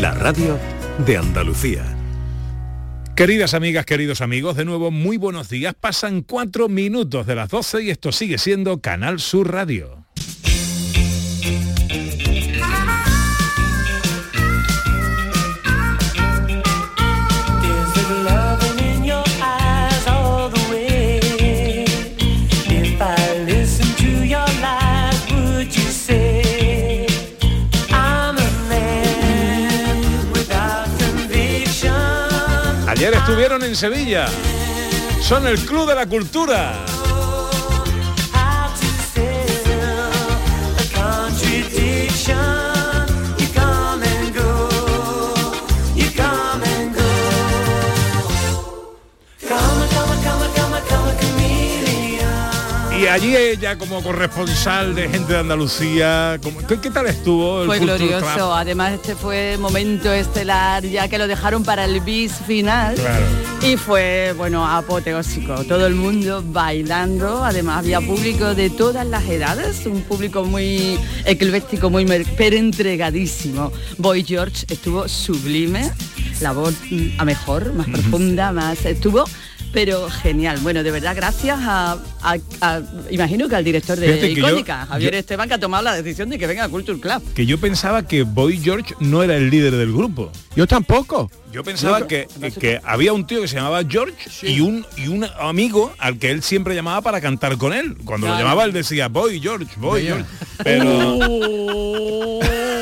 la radio de Andalucía. Queridas amigas, queridos amigos, de nuevo muy buenos días. Pasan cuatro minutos de las 12 y esto sigue siendo Canal Sur Radio. Estuvieron en Sevilla. Son el Club de la Cultura. Allí ella como corresponsal de gente de Andalucía, ¿qué, qué tal estuvo? El fue glorioso, además este fue momento estelar, ya que lo dejaron para el bis final. Y fue, bueno, apoteósico. Todo el mundo bailando, además había público de todas las edades, un público muy ecléctico, muy pero entregadísimo. Boy George estuvo sublime, la voz mm, a mejor, más profunda, más... Estuvo pero genial. Bueno, de verdad, gracias a, imagino que al director de Icónica, Javier Esteban, que ha tomado la decisión de que venga a Culture Club. Que yo pensaba que Boy George no era el líder del grupo. Yo tampoco. Yo pensaba que, que, había un tío que se llamaba George y un y un amigo al que él siempre llamaba para cantar con él. Cuando lo llamaba él decía Boy George, Boy George. Pero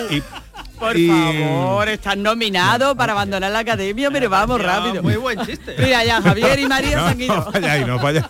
Por favor, estás nominado para abandonar la academia, pero vamos rápido. Muy buen chiste. Mira ya, Javier y María no, se han ido. No vayáis, no vayáis,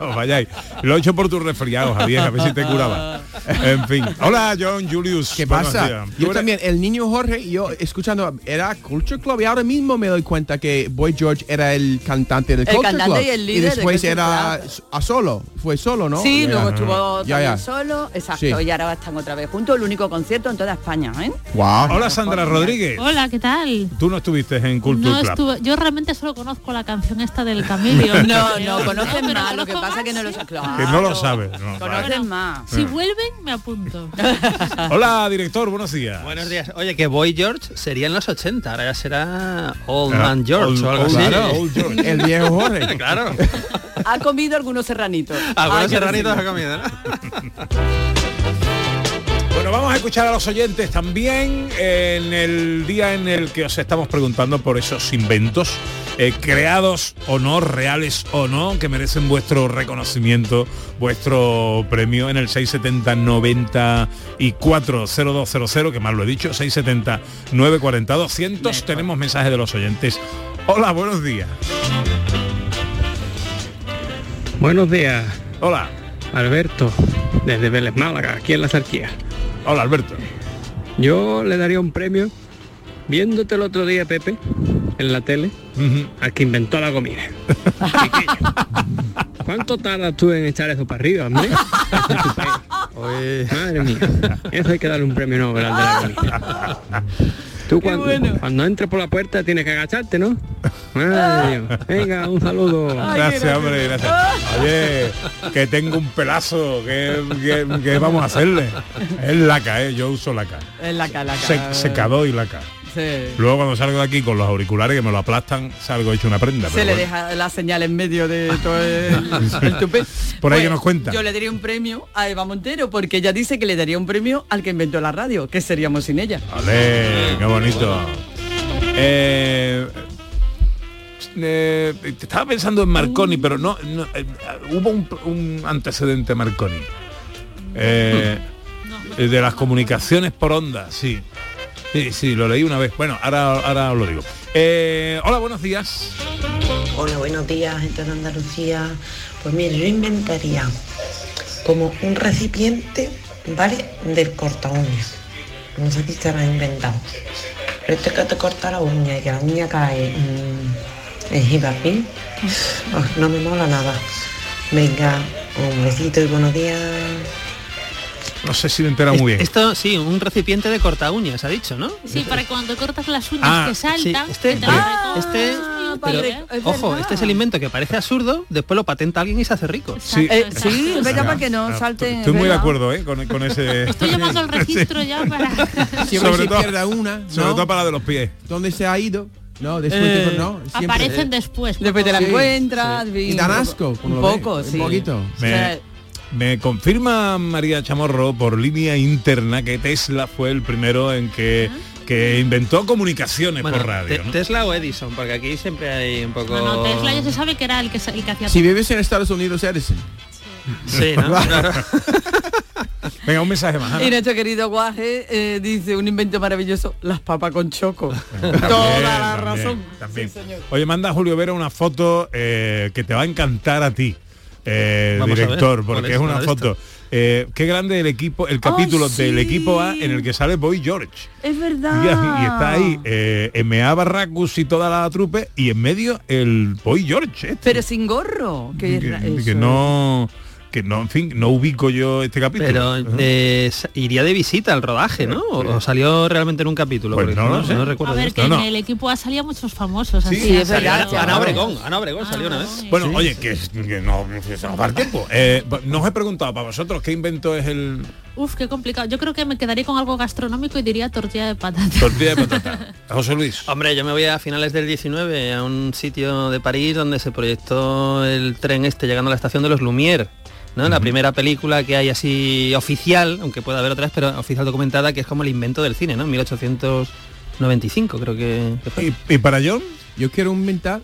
no vayáis. Lo he hecho por tu resfriado, Javier, a ver si te curaba. En fin. Hola, John Julius. ¿Qué pasa? Yo también, el niño Jorge, yo escuchando, era Culture Club y ahora mismo me doy cuenta que Boy George era el cantante del Culture cantante Club. Y, el líder y después era a solo, fue solo, ¿no? Sí, luego estuvo ya, solo, exacto, y ahora están otra vez juntos, el único concierto en toda España, ¿eh? Wow. Hola Sandra Rodríguez. Hola, ¿qué tal? Tú no estuviste en Culture no Club. Estuve, yo realmente solo conozco la canción esta del Camelio. no, no, conocen más, lo que pasa que no lo claro. Que no lo sabes. No, conocen más. Si vuelven, me apunto. Hola, director, buenos días. Buenos días. Oye, que Boy George sería en los 80, ahora ya será Old Man George o algo así. Old George. El viejo Jorge. claro. Ha comido algunos serranitos. Algunos serranitos ha comido, ¿no? Bueno, vamos a escuchar a los oyentes también en el día en el que os estamos preguntando por esos inventos eh, creados o no, reales o no, que merecen vuestro reconocimiento, vuestro premio en el 670 90 y 40200, que más lo he dicho, 670 940 200. Tenemos mensajes de los oyentes. Hola, buenos días. Buenos días. Hola. Alberto, desde Vélez Málaga, aquí en la Zarquía. Hola, Alberto. Yo le daría un premio, viéndote el otro día, Pepe, en la tele, al que inventó la comida. ¿Cuánto tardas tú en echar eso para arriba, hombre? Madre mía. Eso hay que darle un premio Nobel al de la comida. Tú cuando, cuando, entres por la puerta tienes que agacharte, ¿no? Venga, un saludo. gracias, hombre, gracias. Oye, que tengo un pelazo, que, vamos a hacerle. Es laca, ¿eh? Yo uso laca. Es laca, laca. Se, secador y laca. Luego cuando salgo de aquí con los auriculares que me lo aplastan, salgo hecho una prenda. Se le deja la señal en medio de todo el, tupé. Por ahí que pues nos cuenta. Yo le daría un premio a Eva Montero porque ella dice que le daría un premio al que inventó la radio, que seríamos sin ella. Vale, qué bonito. Eh, eh, estaba pensando en Marconi, pero no, eh, hubo un, antecedente Marconi. De las comunicaciones por onda, sí. Sí, sí, lo leí una vez. Bueno, ahora, ahora lo digo. Eh, hola, buenos días. Hola, buenos días, gente de Andalucía. Pues mire, yo inventaría como un recipiente, ¿vale? Del corta uñas. No sé si se ha inventado. Pero este que te corta la uña y que la uña cae mmm, en no me mola nada. Venga, un besito y buenos días. No sé si me entera muy bien. Esto sí, un recipiente de corta uñas, ha dicho, ¿no? Sí, para cuando cortas las uñas Ah, que Sí, saltan. este, ah, este, pero, es ojo, este es el invento que parece absurdo, después lo patenta alguien y se hace rico. Sí. Eh, Exacto, sí, exacto. es verdad, para que no Ah, salten. Estoy es muy de acuerdo ¿eh? con, con ese... Estoy llamando al registro ya para... Siempre Sobre se todo- pierde una, Sobre todo para la de los pies. ¿Dónde se ha ido? No, después Eh, de... No, siempre. Aparecen después. Después te la Sí, encuentras. Y dan asco. Un poco, ves, sí. Un poquito. Me, me confirma María Chamorro por línea interna que Tesla fue el primero en que, que inventó comunicaciones Bueno, por radio. Te- ¿no? Tesla o Edison, porque aquí siempre hay un poco... No, no, Tesla ya se sabe que era el que, el que hacía... Si vives en Estados Unidos, Edison. Sí, ¿no? Claro. Venga, un mensaje más. Ana. Y nuestro querido Guaje eh, dice un invento maravilloso, las papas con choco. También, Toda la también, razón. también. Sí, señor. Oye, manda a Julio Vera una foto eh, que te va a encantar a ti, eh, director, ¿cuál porque es? una ¿Cuál es foto. Eh, qué grande el equipo, el capítulo del sí. equipo A en el que sale Boy George. Es verdad. y está ahí eh, M.A. Barracus y toda la trupe y en medio el Boy George. este. Pero sin gorro. Que, no que no en fin no ubico yo este capítulo Pero eh, iría de visita al rodaje, ¿no? O, o salió realmente en un capítulo. Pues no sé. recuerdo A ver, que No, en no. el equipo A salía muchos famosos. Sí, así, sí, es. Ana. Obregón, Ana Obregón salió una vez. bueno oye que, que no se nos va el tiempo eh, no os he preguntado para vosotros qué invento es el Uf, qué complicado. Yo creo que me quedaría con algo gastronómico y diría tortilla de patata. tortilla de patata José Luis Hombre, yo me voy a finales del 19 a un sitio de París donde se proyectó el tren este llegando a la estación de los Lumière. ¿No? La primera película que hay así oficial, aunque pueda haber otras, pero oficial documentada, que es como el invento del cine, ¿no? 1895 creo que, que fue. ¿Y, y para John Yo quiero inventar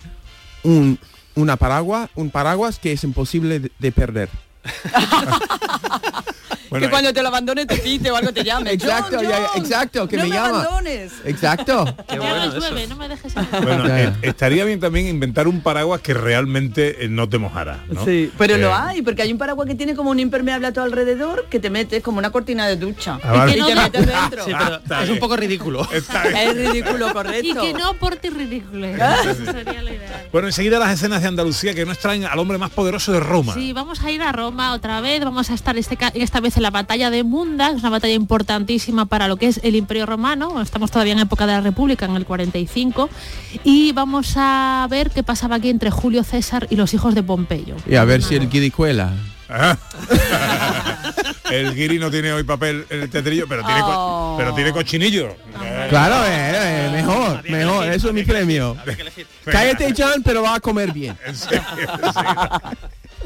un, una paraguas, un paraguas que es imposible de, de perder. bueno que cuando te lo abandones te pite o algo te llame. Exacto, John, ya, John, exacto, que no me llama. abandones. Exacto. Qué bueno llueve, no me dejes en bueno, Ya, ya. eh, estaría bien también inventar un paraguas que realmente eh, no te mojara ¿no? Sí, pero Eh, lo hay, porque hay un paraguas que tiene como un impermeable a tu alrededor que te metes como una cortina de ducha. Ah, vale. Y te metes dentro. Sí, Ah, pero es un poco ridículo. Es ridículo, Y correcto. que no aporte ridículo. Eso sería lo ideal. Bueno, enseguida las escenas de Andalucía que nos traen al hombre más poderoso de Roma. Sí, vamos a ir a Roma otra vez, vamos a estar este, esta vez en la batalla de Munda, que es una batalla importantísima para lo que es el Imperio Romano, estamos todavía en época de la República, en el 45, y vamos a ver qué pasaba aquí entre Julio César y los hijos de Pompeyo. Y a ver si el guiricuela. Ah. el guiri no tiene hoy papel en el tetrillo, pero tiene, co- Oh. pero tiene cochinillo. Claro, eh, eh, mejor, mejor. Eso es mi premio. Cállate, John, pero va a comer bien. en serio, en serio.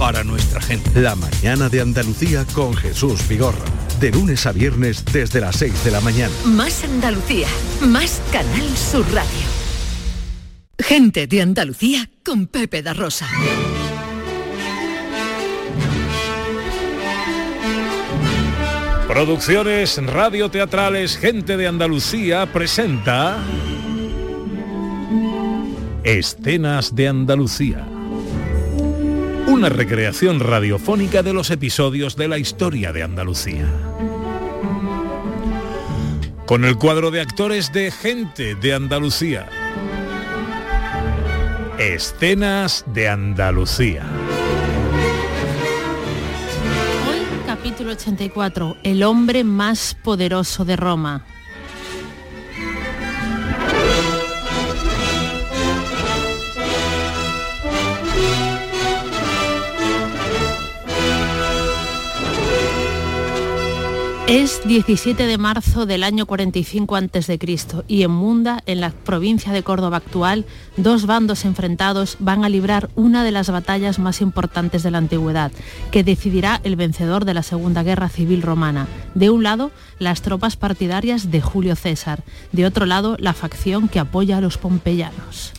para nuestra gente. La mañana de Andalucía con Jesús Vigorra. De lunes a viernes desde las 6 de la mañana. Más Andalucía, más Canal Sur Radio. Gente de Andalucía con Pepe da Rosa. Producciones radioteatrales Gente de Andalucía presenta Escenas de Andalucía. Una recreación radiofónica de los episodios de la historia de Andalucía. Con el cuadro de actores de Gente de Andalucía. Escenas de Andalucía. Hoy, capítulo 84, el hombre más poderoso de Roma. Es 17 de marzo del año 45 a.C. y en Munda, en la provincia de Córdoba actual, dos bandos enfrentados van a librar una de las batallas más importantes de la antigüedad, que decidirá el vencedor de la Segunda Guerra Civil Romana. De un lado, las tropas partidarias de Julio César, de otro lado, la facción que apoya a los pompeyanos.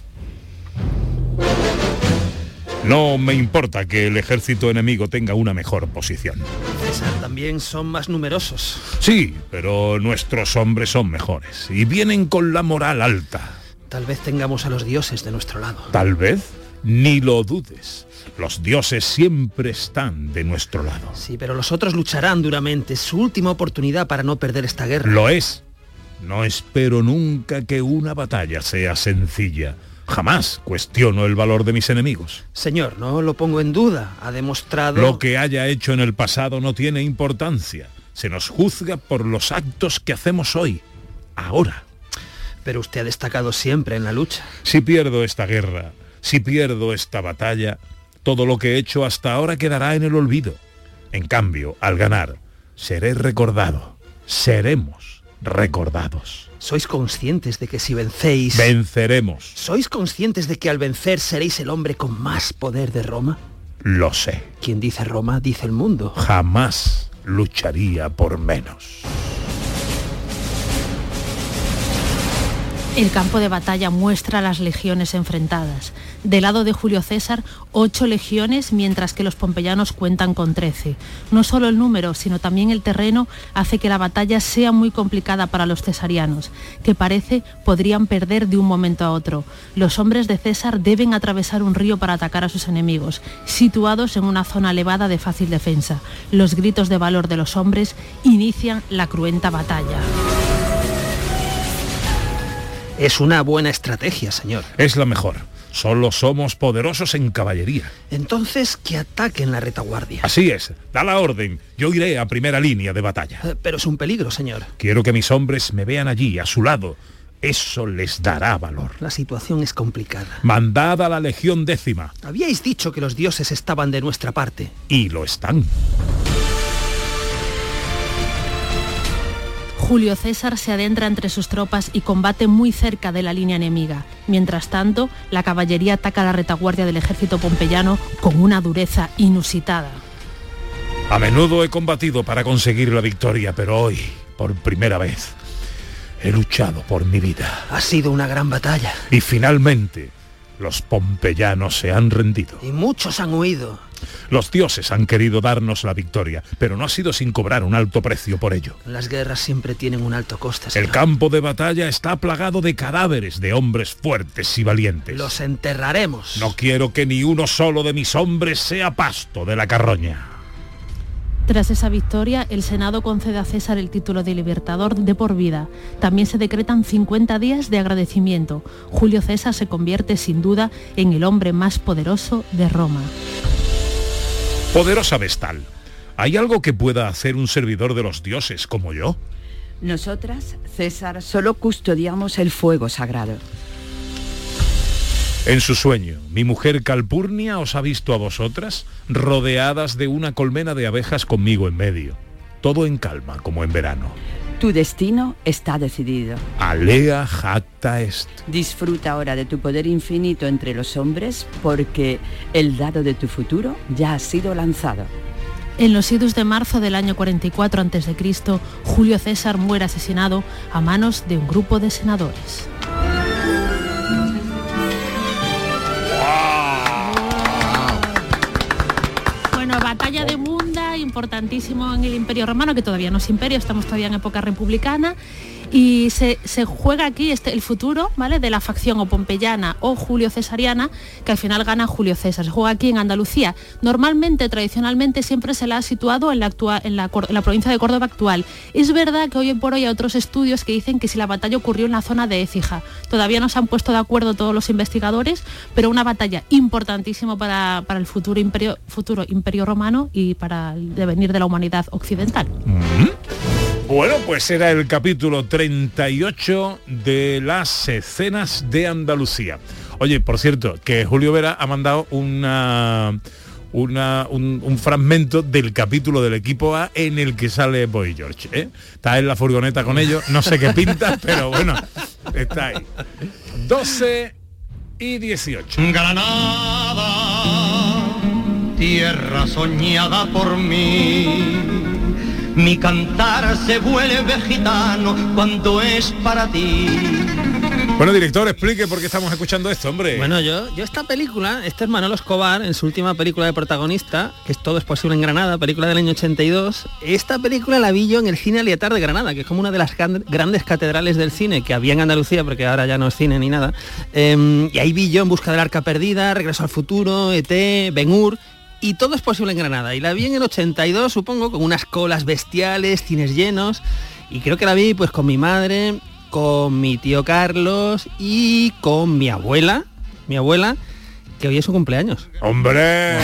No me importa que el ejército enemigo tenga una mejor posición. César, también son más numerosos. Sí, pero nuestros hombres son mejores y vienen con la moral alta. Tal vez tengamos a los dioses de nuestro lado. Tal vez, ni lo dudes. Los dioses siempre están de nuestro lado. Sí, pero los otros lucharán duramente. Es su última oportunidad para no perder esta guerra. Lo es. No espero nunca que una batalla sea sencilla Jamás cuestiono el valor de mis enemigos. Señor, no lo pongo en duda. Ha demostrado... Lo que haya hecho en el pasado no tiene importancia. Se nos juzga por los actos que hacemos hoy, ahora. Pero usted ha destacado siempre en la lucha. Si pierdo esta guerra, si pierdo esta batalla, todo lo que he hecho hasta ahora quedará en el olvido. En cambio, al ganar, seré recordado. Seremos recordados. ¿Sois conscientes de que si vencéis... Venceremos. ¿Sois conscientes de que al vencer seréis el hombre con más poder de Roma? Lo sé. Quien dice Roma, dice el mundo. Jamás lucharía por menos. El campo de batalla muestra las legiones enfrentadas. Del lado de Julio César, ocho legiones, mientras que los pompeyanos cuentan con trece. No solo el número, sino también el terreno hace que la batalla sea muy complicada para los cesarianos, que parece podrían perder de un momento a otro. Los hombres de César deben atravesar un río para atacar a sus enemigos, situados en una zona elevada de fácil defensa. Los gritos de valor de los hombres inician la cruenta batalla. Es una buena estrategia, señor. Es la mejor. Solo somos poderosos en caballería. Entonces, que ataquen la retaguardia. Así es. Da la orden. Yo iré a primera línea de batalla. Eh, pero es un peligro, señor. Quiero que mis hombres me vean allí, a su lado. Eso les dará valor. La situación es complicada. Mandad a la Legión décima. Habíais dicho que los dioses estaban de nuestra parte. Y lo están. Julio César se adentra entre sus tropas y combate muy cerca de la línea enemiga. Mientras tanto, la caballería ataca la retaguardia del ejército pompeyano con una dureza inusitada. A menudo he combatido para conseguir la victoria, pero hoy, por primera vez, he luchado por mi vida. Ha sido una gran batalla. Y finalmente, los pompeyanos se han rendido. Y muchos han huido. Los dioses han querido darnos la victoria, pero no ha sido sin cobrar un alto precio por ello. Las guerras siempre tienen un alto coste. Señor. El campo de batalla está plagado de cadáveres de hombres fuertes y valientes. Los enterraremos. No quiero que ni uno solo de mis hombres sea pasto de la carroña. Tras esa victoria, el Senado concede a César el título de libertador de por vida. También se decretan 50 días de agradecimiento. Julio César se convierte sin duda en el hombre más poderoso de Roma. Poderosa Vestal, ¿hay algo que pueda hacer un servidor de los dioses como yo? Nosotras, César, solo custodiamos el fuego sagrado. En su sueño, mi mujer Calpurnia os ha visto a vosotras rodeadas de una colmena de abejas conmigo en medio. Todo en calma, como en verano. Tu destino está decidido. Alea jacta est. Disfruta ahora de tu poder infinito entre los hombres porque el dado de tu futuro ya ha sido lanzado. En los idus de marzo del año 44 a.C., Julio César muere asesinado a manos de un grupo de senadores. Batalla de Munda, importantísimo en el Imperio Romano, que todavía no es imperio, estamos todavía en época republicana, y se, juega aquí este, el futuro ¿vale? de la facción o pompeyana o julio cesariana, que al final gana Julio César. Se juega aquí en Andalucía. Normalmente, tradicionalmente, siempre se la ha situado en la, en en provincia de Córdoba actual. Es verdad que hoy por hoy hay otros estudios que dicen que si la batalla ocurrió en la zona de Écija. Todavía no se han puesto de acuerdo todos los investigadores, pero una batalla importantísima para, el futuro imperio, romano y para el devenir de la humanidad occidental. Mm. Bueno, pues era el capítulo 38 de las escenas de Andalucía. Oye, por cierto, que Julio Vera ha mandado una, una, un, fragmento del capítulo del equipo A en el que sale Boy George. ¿eh? Está en la furgoneta con ellos, no sé qué pinta, pero bueno, está ahí. 12 y 18. Granada, tierra soñada por mí. Mi cantar se vuelve gitano cuando es para ti bueno, director, explique por qué estamos escuchando esto, hombre. Bueno, yo, yo esta película, este es Manolo Escobar en su última película de protagonista, que es Todo es posible en Granada, película del año 82. Esta película la vi yo en el cine Alietar de Granada, que es como una de las grandes catedrales del cine que había en Andalucía, porque ahora ya no es cine ni nada. Em, y ahí vi yo En busca del arca perdida, Regreso al futuro, ET, Ben Hur, y todo es posible en Granada. Y la vi en el 82, supongo, con unas colas bestiales, cines llenos. Y creo que la vi pues con mi madre con mi tío Carlos y con mi abuela, mi abuela, que hoy es su cumpleaños. ¡Hombre!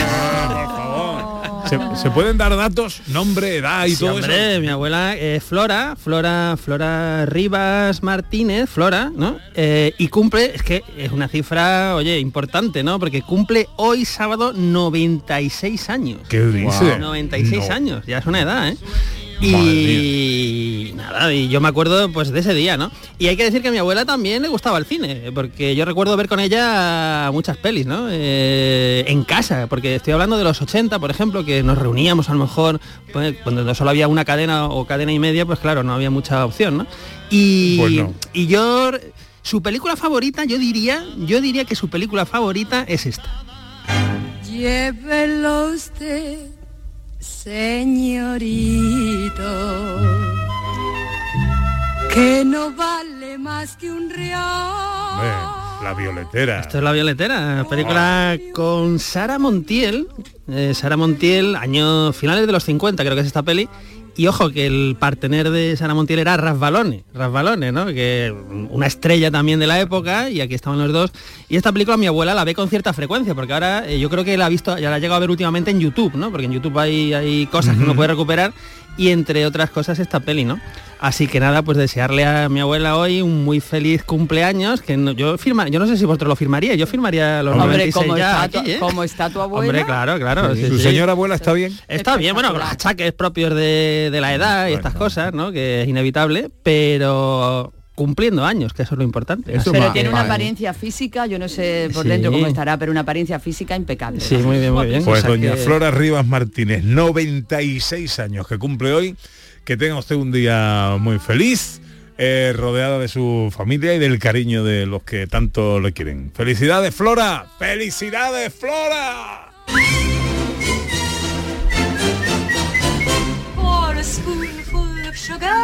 ¿Se, pueden dar datos? Nombre, edad y todo hombre, eso? mi abuela es Flora, Flora, Flora Rivas Martínez, Flora, ¿no? Eh, y cumple, es que es una cifra, oye, importante, ¿no? Porque cumple hoy sábado 96 años. ¿Qué dice? 96 años, ya es una edad, ¿eh? Y nada, y yo me acuerdo pues de ese día, ¿no? Y hay que decir que a mi abuela también le gustaba el cine, porque yo recuerdo ver con ella muchas pelis, ¿no? Eh, en casa, porque estoy hablando de los 80, por ejemplo, que nos reuníamos a lo mejor, pues, cuando solo había una cadena o cadena y media, pues claro, no había mucha opción, ¿no? Y, y yo, su película favorita, yo diría, yo diría que su película favorita es esta. Llévelo usted señorito, que no vale más que un real. La Violetera. Esto es La Violetera, película con Sara Montiel. Eh, Sara Montiel, años finales de los 50 creo que es esta peli. Y ojo, que el partener de Sara Montiel era Rasbalone, Rasbalone, ¿no? Que una estrella también de la época, y aquí estaban los dos. Y esta película mi abuela la ve con cierta frecuencia, porque ahora eh, yo creo que la ha visto, ya la ha llegado a ver últimamente en YouTube, ¿no? Porque en YouTube hay, hay cosas que uno puede recuperar, y entre otras cosas esta peli, ¿no? Así que nada, pues desearle a mi abuela hoy un muy feliz cumpleaños, que yo firma, yo no sé si vosotros lo firmaría, yo firmaría los Hombre, como, está tu, ¿eh? como está tu abuela. Hombre, claro, claro. ¿Su señora abuela está bien? Está bien, bueno, con los achaques propios de, la edad y estas cosas, ¿no? Que es inevitable, pero cumpliendo años, que eso es lo importante. pero tiene una apariencia física, yo no sé por dentro cómo estará, pero una apariencia física impecable. Sí, muy bien, muy bien. Pues doña Flora Rivas Martínez, 96 años que cumple hoy que tenga usted un día muy feliz, eh, rodeada de su familia y del cariño de los que tanto le quieren. ¡Felicidades, Flora! ¡Felicidades, Flora!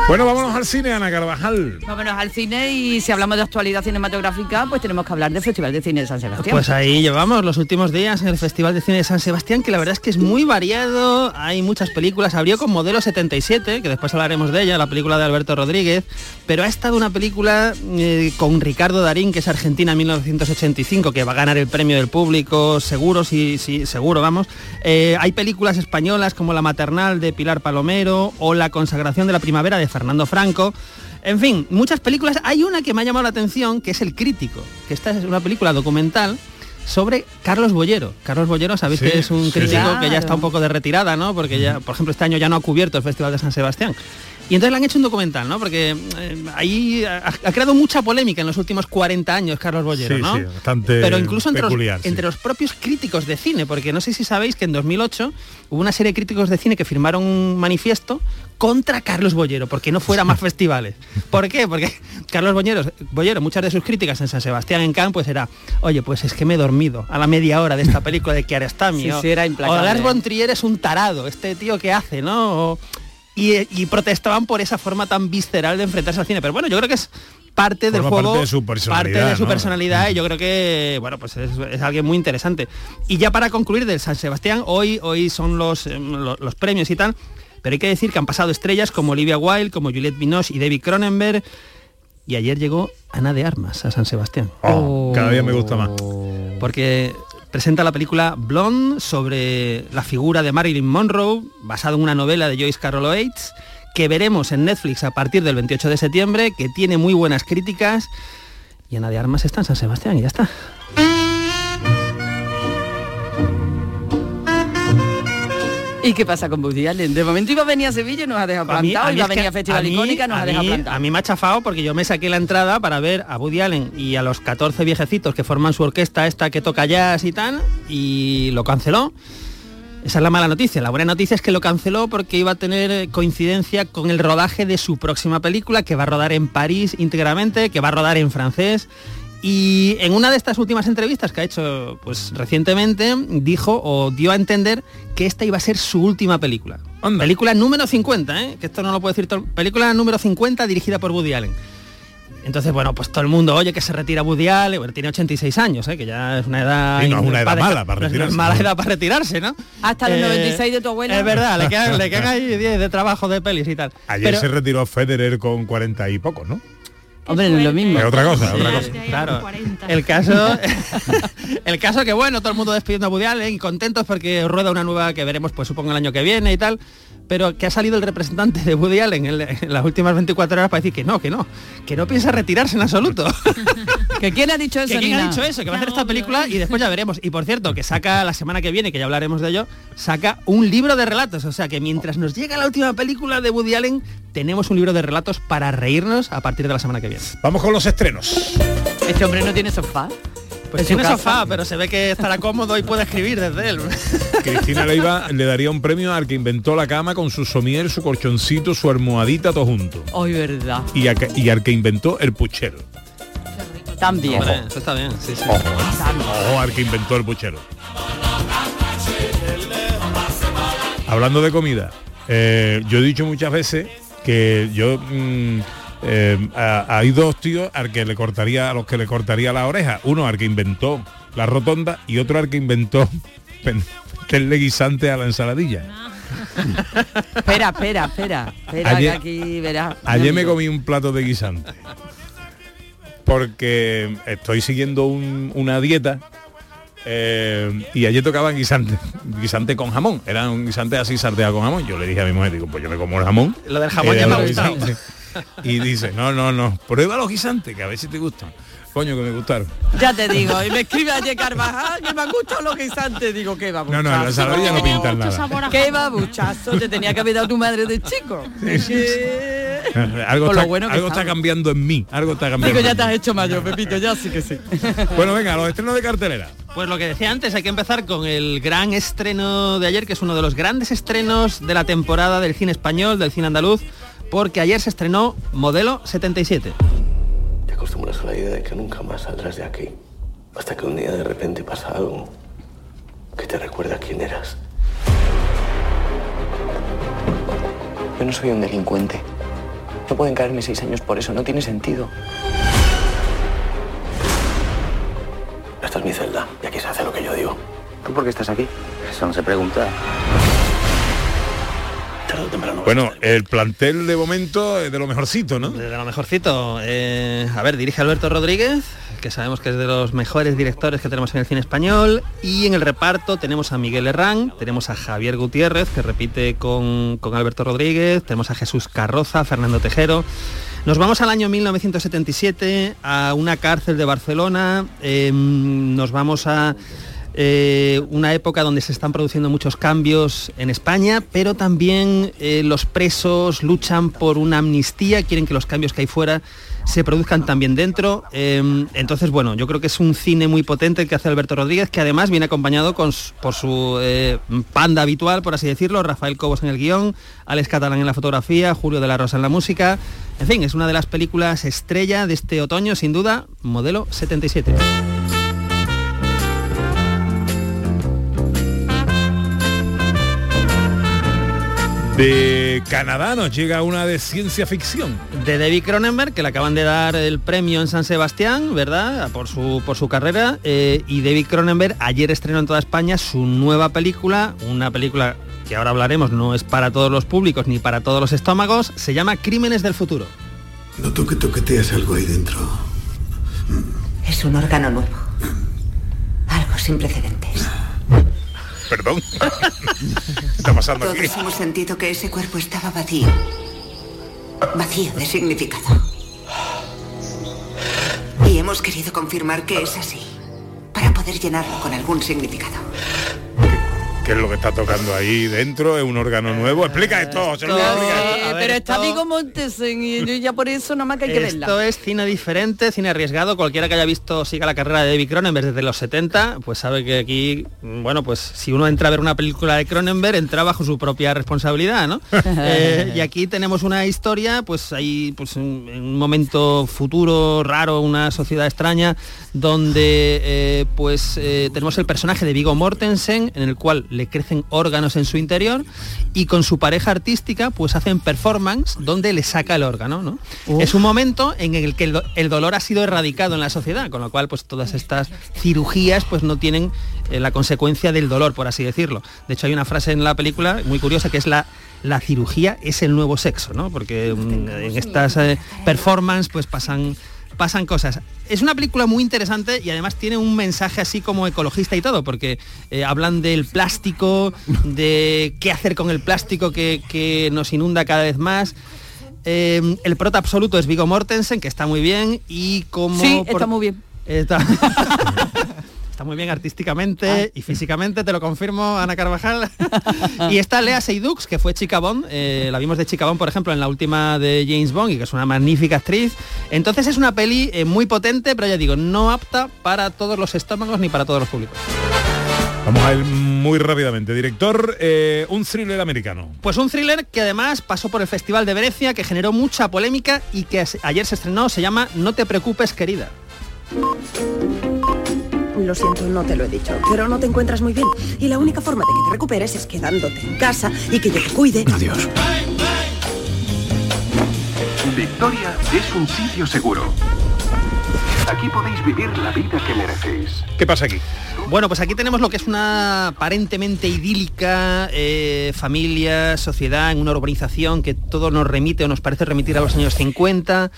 Bueno, vámonos al cine, Ana Carvajal. Vámonos al cine y si hablamos de actualidad cinematográfica, pues tenemos que hablar del Festival de Cine de San Sebastián. Pues ahí llevamos los últimos días en el Festival de Cine de San Sebastián, que la verdad es que es muy variado, hay muchas películas, abrió con Modelo 77, que después hablaremos de ella, la película de Alberto Rodríguez, pero ha estado una película eh, con Ricardo Darín, que es Argentina 1985, que va a ganar el premio del público, seguro, sí, sí, seguro, vamos. Eh, hay películas españolas como La Maternal de Pilar Palomero o La Consagración de la Primavera de Fernando Franco. En fin, muchas películas. Hay una que me ha llamado la atención, que es El Crítico, que esta es una película documental sobre Carlos Bollero. Carlos Bollero, sabéis que es un crítico que ya está un poco de retirada, ¿no? Porque ya, por ejemplo, este año ya no ha cubierto el Festival de San Sebastián. Y entonces le han hecho un documental, ¿no? Porque eh, ahí ha, creado mucha polémica en los últimos 40 años Carlos Bollero, ¿no? Sí, bastante Pero incluso entre, los, entre los propios críticos de cine, porque no sé si sabéis que en 2008 hubo una serie de críticos de cine que firmaron un manifiesto contra Carlos Bollero, porque no fuera más festivales. ¿Por qué? Porque Carlos Bollero, Bollero, muchas de sus críticas en San Sebastián en Cannes, pues era, oye, pues es que me he dormido a la media hora de esta película de Kiarostami. sí, sí, era implacable. O Lars von Trier es un tarado, este tío que hace, ¿no? Y, protestaban por esa forma tan visceral de enfrentarse al cine. Pero bueno, yo creo que es parte del juego, parte de su personalidad, parte de su personalidad y yo creo que bueno pues es, alguien muy interesante. Y ya para concluir del San Sebastián, hoy, hoy son los, eh, los, premios y tal, pero hay que decir que han pasado estrellas como Olivia Wilde, como Juliette Binoche y David Cronenberg. Y ayer llegó Ana de Armas a San Sebastián. Oh, cada día me gusta más. Porque presenta la película Blonde sobre la figura de Marilyn Monroe, basado en una novela de Joyce Carol Oates, que veremos en Netflix a partir del 28 de septiembre, que tiene muy buenas críticas. Y de Armas está en San Sebastián y ya está. ¿Y qué pasa con Woody Allen? De momento iba a venir a Sevilla y nos ha dejado plantado, iba a venir a Festival Icónica nos ha dejado plantado. A mí me ha chafado porque yo me saqué la entrada para ver a Woody Allen y a los 14 viejecitos que forman su orquesta esta que toca jazz y tal, y lo canceló. Esa es la mala noticia. La buena noticia es que lo canceló porque iba a tener coincidencia con el rodaje de su próxima película, que va a rodar en París íntegramente, que va a rodar en francés. Y en una de estas últimas entrevistas que ha hecho pues recientemente, dijo o dio a entender que esta iba a ser su última película. Película número 50, ¿eh? que esto no lo puedo decir todo. Película número 50 dirigida por Woody Allen. Entonces, bueno, pues todo el mundo oye que se retira Woody Allen, bueno, tiene 86 años, ¿eh? que ya es una edad... Sí, no es una edad mala para no es retirarse. mala edad para retirarse, ¿no? Hasta los Eh, 96 de tu abuela. Es verdad, le quedan, le quedan ahí 10 de trabajo de pelis y tal. Ayer Pero- se retiró Federer con 40 y pocos, ¿no? Hombre, no es lo mismo. Es otra cosa, otra Sí, cosa. Claro. El caso, el caso que bueno, todo el mundo despidiendo a Woody Allen y contentos porque rueda una nueva que veremos, pues supongo el año que viene y tal. Pero que ha salido el representante de Woody Allen en, en las últimas 24 horas para decir que no, que no, que no piensa retirarse en absoluto. ¿Que quién ha dicho eso? que quién ha dicho eso, que va a hacer esta película y después ya veremos. Y por cierto, que saca la semana que viene, que ya hablaremos de ello, saca un libro de relatos. O sea que mientras nos llega la última película de Woody Allen, tenemos un libro de relatos para reírnos a partir de la semana que viene. Vamos con los estrenos. Este hombre no tiene sofá. Pues tiene sofá, pero se ve que estará cómodo y puede escribir desde él. Cristina Leiva le daría un premio al que inventó la cama con su somier, su colchoncito, su almohadita, todo junto. Hoy, verdad. Y, a y al que inventó el puchero. También. Eso está bien, sí, sí. Ojo al que inventó el puchero. Hablando de comida, eh, yo he dicho muchas veces que yo mm, eh, a- hay dos tíos al que le cortaría a los que le cortaría la oreja. Uno al que inventó la rotonda y otro al que inventó meterle guisante a la ensaladilla. Espera, espera, espera. Espera, Ayer- que aquí verás. Ayer me comí un plato de guisante. Porque estoy siguiendo un- una dieta eh, y ayer tocaban guisante, guisante con jamón. Era un guisante así sarteado con jamón. Yo le dije a mi mujer, digo, pues yo me como el jamón. Lo del jamón eh, ya me ha gustado. guisantes. Y dice, no, no, no, prueba los guisantes, que a ver si te gustan. Coño, que me gustaron. Ya te digo, y me escribe ayer Carvajal que me han gustado los guisantes. Digo, qué babuchazo. No, no, en la ensaladilla no pintan nada. Qué babuchazo te tenía que haber dado tu madre de chico. Algo, está, bueno que algo está sabe. cambiando en mí. Algo está cambiando. Digo, ya te has hecho mayor, Pepito, ya sí que sí. Bueno, venga, los estrenos de cartelera. Pues lo que decía antes, hay que empezar con el gran estreno de ayer, que es uno de los grandes estrenos de la temporada del cine español, del cine andaluz, porque ayer se estrenó Modelo 77. Te acostumbras a la idea de que nunca más saldrás de aquí. Hasta que un día de repente pasa algo que te recuerda quién eras. Yo no soy un delincuente. No pueden caerme seis años por eso, no tiene sentido. Esta es mi celda y aquí se hace lo que yo digo. ¿Tú por qué estás aquí? Eso no se pregunta. Tarde o temprano. Bueno, el plantel de momento es de lo mejorcito, ¿no? De lo mejorcito. eh, a ver, dirige Alberto Rodríguez, que sabemos que es de los mejores directores que tenemos en el cine español. Y en el reparto tenemos a Miguel Herrán, tenemos a Javier Gutiérrez, que repite con, con Alberto Rodríguez, tenemos a Jesús Carroza, Fernando Tejero. Nos vamos al año 1977, a una cárcel de Barcelona, eh, nos vamos a eh, una época donde se están produciendo muchos cambios en España, pero también eh, los presos luchan por una amnistía, quieren que los cambios que hay fuera se produzcan también dentro. Eh, entonces, bueno, yo creo que es un cine muy potente el que hace Alberto Rodríguez, que además viene acompañado por su eh, panda habitual, por así decirlo, Rafael Cobos en el guion, Alex Catalán en la fotografía, Julio de la Rosa en la música. En fin, es una de las películas estrella de este otoño, sin duda, modelo 77. De Canadá nos llega una de ciencia ficción. de David Cronenberg, que le acaban de dar el premio en San Sebastián, ¿verdad? Por su, por su carrera. eh, y David Cronenberg ayer estrenó en toda España su nueva película, una película que ahora hablaremos, no es para todos los públicos ni para todos los estómagos, se llama Crímenes del Futuro. Noto que toqueteas algo ahí dentro. Es un órgano nuevo. Algo sin precedentes. Perdón. ¿Qué está pasando? Todos hemos sentido que ese cuerpo estaba vacío. Vacío de significado. Y hemos querido confirmar que es así. Para poder llenarlo con algún significado. ¿Qué es lo que está tocando ahí dentro? ¿Es un órgano nuevo? Explica esto, Luis, Pero, explica sí, esto. pero está Vigo Montesen y yo ya por eso nada más que hay que verla. Esto es cine diferente, cine arriesgado. Cualquiera que haya visto, siga la carrera de David Cronenberg desde los 70, pues sabe que aquí, bueno, pues si uno entra a ver una película de Cronenberg, entra bajo su propia responsabilidad, ¿no? Eh, y aquí tenemos una historia, pues ahí, pues en en un momento futuro, raro, una sociedad extraña, donde eh, pues eh, tenemos el personaje de Vigo Mortensen, en el cual le crecen órganos en su interior, y con su pareja artística, pues hacen performance donde le saca el órgano, ¿no? Es un momento en el que el, do- el dolor ha sido erradicado en la sociedad, con lo cual pues todas estas cirugías pues no tienen eh, la consecuencia del dolor, por así decirlo. De hecho hay una frase en la película muy curiosa que es la la cirugía es el nuevo sexo, ¿no? Porque mm, en estas eh, performance pues pasan pasan cosas. Es una película muy interesante y además tiene un mensaje así como ecologista y todo, porque eh, hablan del plástico, de qué hacer con el plástico que, que nos inunda cada vez más. Eh, el prota absoluto es Vigo Mortensen, que está muy bien, y como... Sí, está muy bien. Está, está muy bien artísticamente y físicamente, te lo confirmo, Ana Carvajal. y está Lea Seydoux, que fue Chica Bond, eh, la vimos de Chica Bond, por ejemplo, en la última de James Bond, y que es una magnífica actriz. Entonces es una peli eh, muy potente, pero ya digo, no apta para todos los estómagos ni para todos los públicos. Vamos a ir muy rápidamente. Director, eh, un thriller americano. Pues un thriller que además pasó por el Festival de Venecia, que generó mucha polémica y que ayer se estrenó, se llama No te preocupes, querida. Lo siento, no te lo he dicho, pero no te encuentras muy bien. Y la única forma de que te recuperes es quedándote en casa y que yo te cuide. Adiós. Victoria es un sitio seguro. Aquí podéis vivir la vida que merecéis. ¿Qué pasa aquí? Bueno, pues aquí tenemos lo que es una aparentemente idílica eh, familia, sociedad, en una urbanización que todo nos remite o nos parece remitir a los años 50,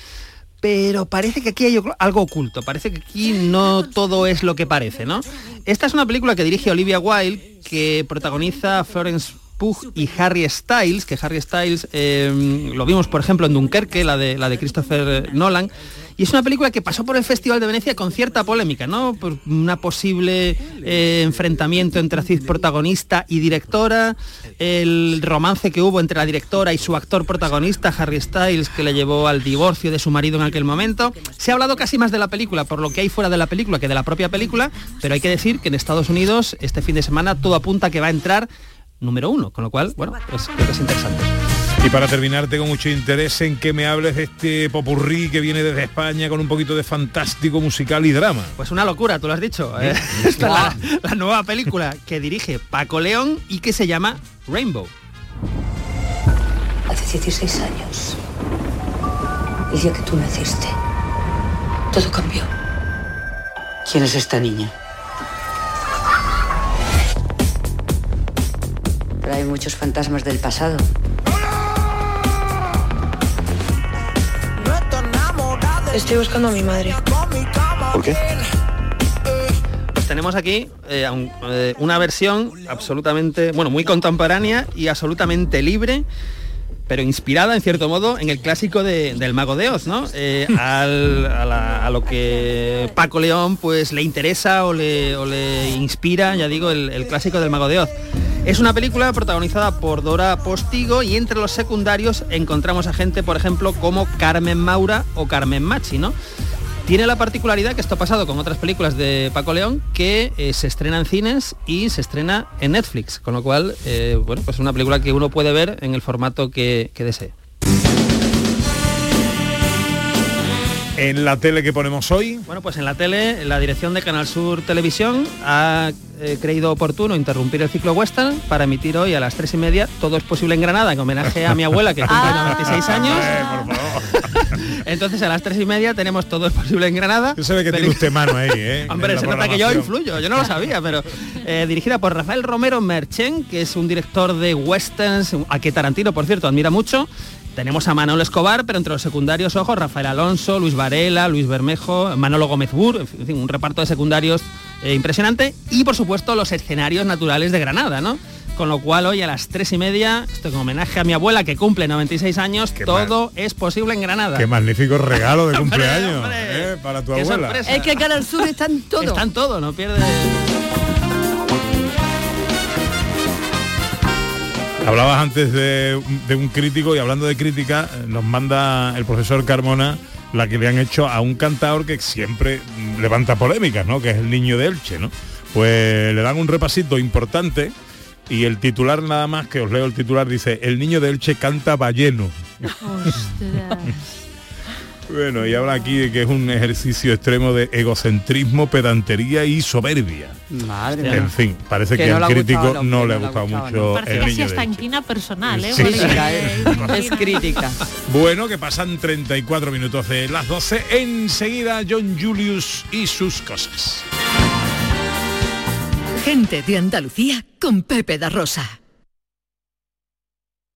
pero parece que aquí hay algo oculto, parece que aquí no todo es lo que parece, ¿no? Esta es una película que dirige Olivia Wilde, que protagoniza Florence Pugh y Harry Styles, que Harry Styles eh, lo vimos por ejemplo en Dunkerque, la de, la de Christopher Nolan, y es una película que pasó por el Festival de Venecia con cierta polémica, ¿no? Por una posible eh, enfrentamiento entre actriz protagonista y directora, el romance que hubo entre la directora y su actor protagonista, Harry Styles, que le llevó al divorcio de su marido en aquel momento. Se ha hablado casi más de la película, por lo que hay fuera de la película que de la propia película, pero hay que decir que en Estados Unidos este fin de semana todo apunta a que va a entrar número uno, con lo cual, bueno, pues creo que es interesante. Y para terminar, tengo mucho interés en que me hables de este popurrí que viene desde España con un poquito de fantástico musical y drama. Pues una locura, tú lo has dicho. ¿eh? Esta es la, la nueva película que dirige Paco León y que se llama Rainbow. Hace 16 años, el día que tú naciste, todo cambió. ¿Quién es esta niña? Pero hay muchos fantasmas del pasado. Estoy buscando a mi madre. ¿Por qué? Pues tenemos aquí eh, un- eh, una versión absolutamente, bueno, muy contemporánea y absolutamente libre, pero inspirada en cierto modo en el clásico de- del Mago de Oz, ¿no? Eh, al- a, la- a lo que Paco León pues le interesa o le, o le inspira, ya digo, el, el clásico del Mago de Oz. Es una película protagonizada por Dora Postigo y entre los secundarios encontramos a gente, por ejemplo, como Carmen Maura o Carmen Machi, ¿no? Tiene la particularidad que esto ha pasado con otras películas de Paco León que eh, se estrena en cines y se estrena en Netflix, con lo cual, eh, bueno, pues es una película que uno puede ver en el formato que, que desee. En la tele que ponemos hoy, Bueno, pues en la tele, la dirección de Canal Sur Televisión ha eh, creído oportuno interrumpir el ciclo western para emitir hoy a las tres y media Todo es posible en Granada, en homenaje a mi abuela que cumple 96 años. Entonces a las tres y media tenemos Todo es posible en Granada. yo sé que tiene usted mano ahí, ¿eh? Hombre, se nota que yo influyo, yo no lo sabía, pero eh, dirigida por Rafael Romero Merchen, que es un director de westerns, a que Tarantino, por cierto, admira mucho. Tenemos a Manolo Escobar, pero entre los secundarios, ojo, Rafael Alonso, Luis Varela, Luis Bermejo, Manolo Gómez Bur, en fin, un reparto de secundarios eh, impresionante. Y por supuesto los escenarios naturales de Granada, ¿no? Con lo cual hoy a las tres y media, esto en homenaje a mi abuela que cumple 96 años, todo es posible en Granada. Qué magnífico regalo de cumpleaños hombre. ¿eh? para tu Qué abuela. sorpresa. Es que Canal Sur está en todo. Está en todo, no pierde. Hablabas antes de, un crítico y hablando de crítica, eh, nos manda el profesor Carmona la que le han hecho a un cantador que siempre mm, levanta polémicas, ¿no? Que es el niño de Elche, ¿no? Pues le dan un repasito importante y el titular nada más, que os leo el titular, dice, el niño de Elche canta balleno. Bueno, y habla aquí de que es un ejercicio extremo de egocentrismo, pedantería y soberbia. Madre mía. En fin, parece que, Que no al crítico no le ha no le ha gustado gustado, mucho Parece el casi niño hasta inquina personal, ¿eh? Sí, sí. Es crítica. Bueno, que pasan 34 minutos de las 12. Enseguida John Julius y sus cosas. Gente de Andalucía con Pepe da Rosa.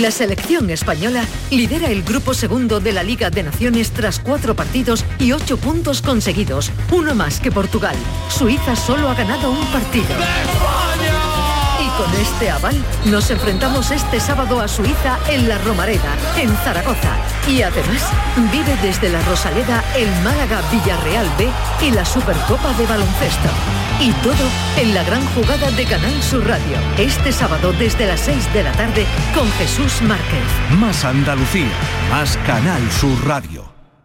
La selección española lidera el grupo segundo de la Liga de Naciones tras cuatro partidos y ocho puntos conseguidos, uno más que Portugal. Suiza solo ha ganado un partido. Con este aval nos enfrentamos este sábado a Suiza en la Romareda, en Zaragoza. Y además vive desde la Rosaleda el Málaga Villarreal B y la Supercopa de Baloncesto. Y todo en la gran jugada de Canal Sur Radio. Este sábado desde las 6 de la tarde con Jesús Márquez. Más Andalucía, más Canal Sur Radio.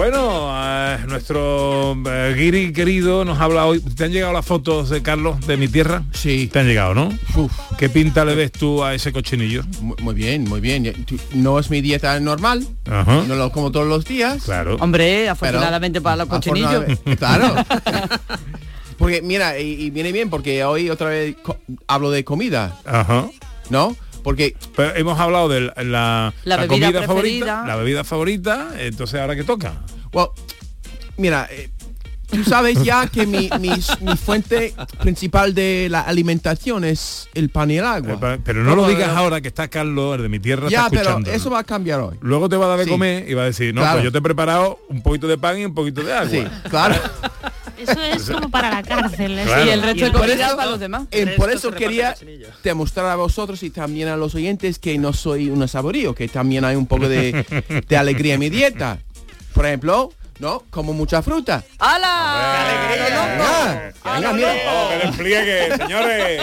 Bueno, eh, nuestro eh, Guiri querido nos habla hoy. ¿Te han llegado las fotos de Carlos de mi tierra? Sí. Te han llegado, ¿no? ¿Qué pinta le ves tú a ese cochinillo? Muy, muy bien, muy bien. No es mi dieta normal. Ajá. No lo como todos los días. Claro. Hombre, afortunadamente para los cochinillos. Claro. porque mira, y, y viene bien porque hoy otra vez hablo de comida. Ajá. ¿No? Porque Pero hemos hablado de la, la- favorita, la bebida favorita, entonces ahora que toca. Well, mira, eh, tú sabes ya que mi, mis- mi fuente principal de la alimentación es el pan y el agua. Pa- Pero no lo digas ahora que está Carlos, el de mi tierra, Ya, está pero eso va a cambiar hoy. Luego te va a dar de Sí. comer y va a decir, no, Claro. pues yo te he preparado un poquito de pan y un poquito de agua. Sí, claro. Eso es como para la cárcel. ¿eh? Claro. Y el resto de Por comida eso- para los demás. Eh, por eso quería demostrar a vosotros y también a los oyentes que no soy un saborío, que también hay un poco de, de alegría en mi dieta. Por ejemplo, ¿no? Como mucha fruta. ¡Hala! Venga, venga, mira. Que despliegue, señores.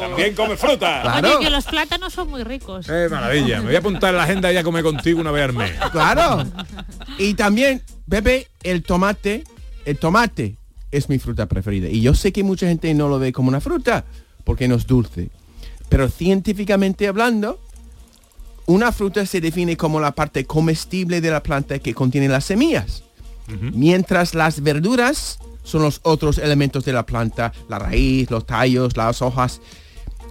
También come fruta. Claro. Oye, que los plátanos son muy ricos. Eh, maravilla. Me voy a apuntar en la agenda y a comer contigo una vez al mes. Claro. Y también, Pepe, el tomate, el tomate es mi fruta preferida. Y yo sé que mucha gente no lo ve como una fruta, porque no es dulce. Pero científicamente hablando, una fruta se define como la parte comestible de la planta que contiene las semillas. Mientras las verduras son los otros elementos de la planta, la raíz, los tallos, las hojas.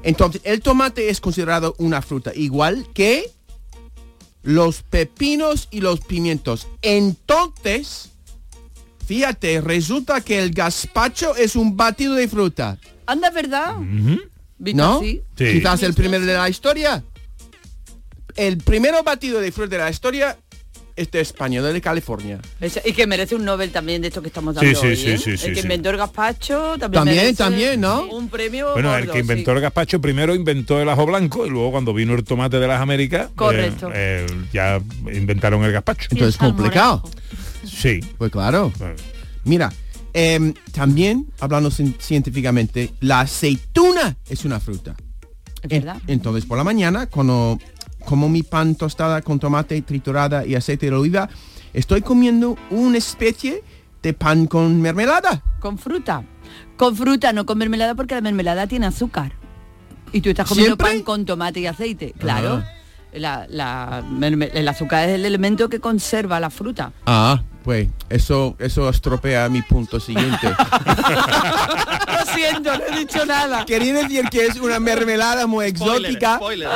Entonces, el tomate es considerado una fruta, igual que los pepinos y los pimientos. Entonces, fíjate, resulta que el gazpacho es un batido de fruta. Anda, ¿verdad? ¿No? Sí. Quizás el primero de la historia. el primer batido de fruta de la historia es de España, de California. Y que merece un Nobel también de esto que estamos dando Sí, sí, hoy, sí, ¿eh? sí, sí, El que sí. inventó el gazpacho también También, también, ¿no? Un premio Bueno, el gordo, que inventó sí. el gazpacho primero inventó el ajo blanco y luego cuando vino el tomate de las Américas, Correcto. eh, eh, ya inventaron el gazpacho. Entonces complicado. Sí. Pues claro. Mira, em, también, hablando cien- científicamente, la aceituna es una fruta. En- verdad. entonces, por la mañana, cuando como mi pan tostada con tomate triturada y aceite de oliva, estoy comiendo una especie de pan con mermelada. Con fruta. Con fruta, no con mermelada, porque la mermelada tiene azúcar. Y tú estás comiendo ¿Siempre? pan con tomate y aceite. Claro. La, la el azúcar es el elemento que conserva la fruta. Ah, pues eso, eso estropea mi punto siguiente. Lo siento, no he dicho nada. Quería decir que es una mermelada muy exótica. spoiler,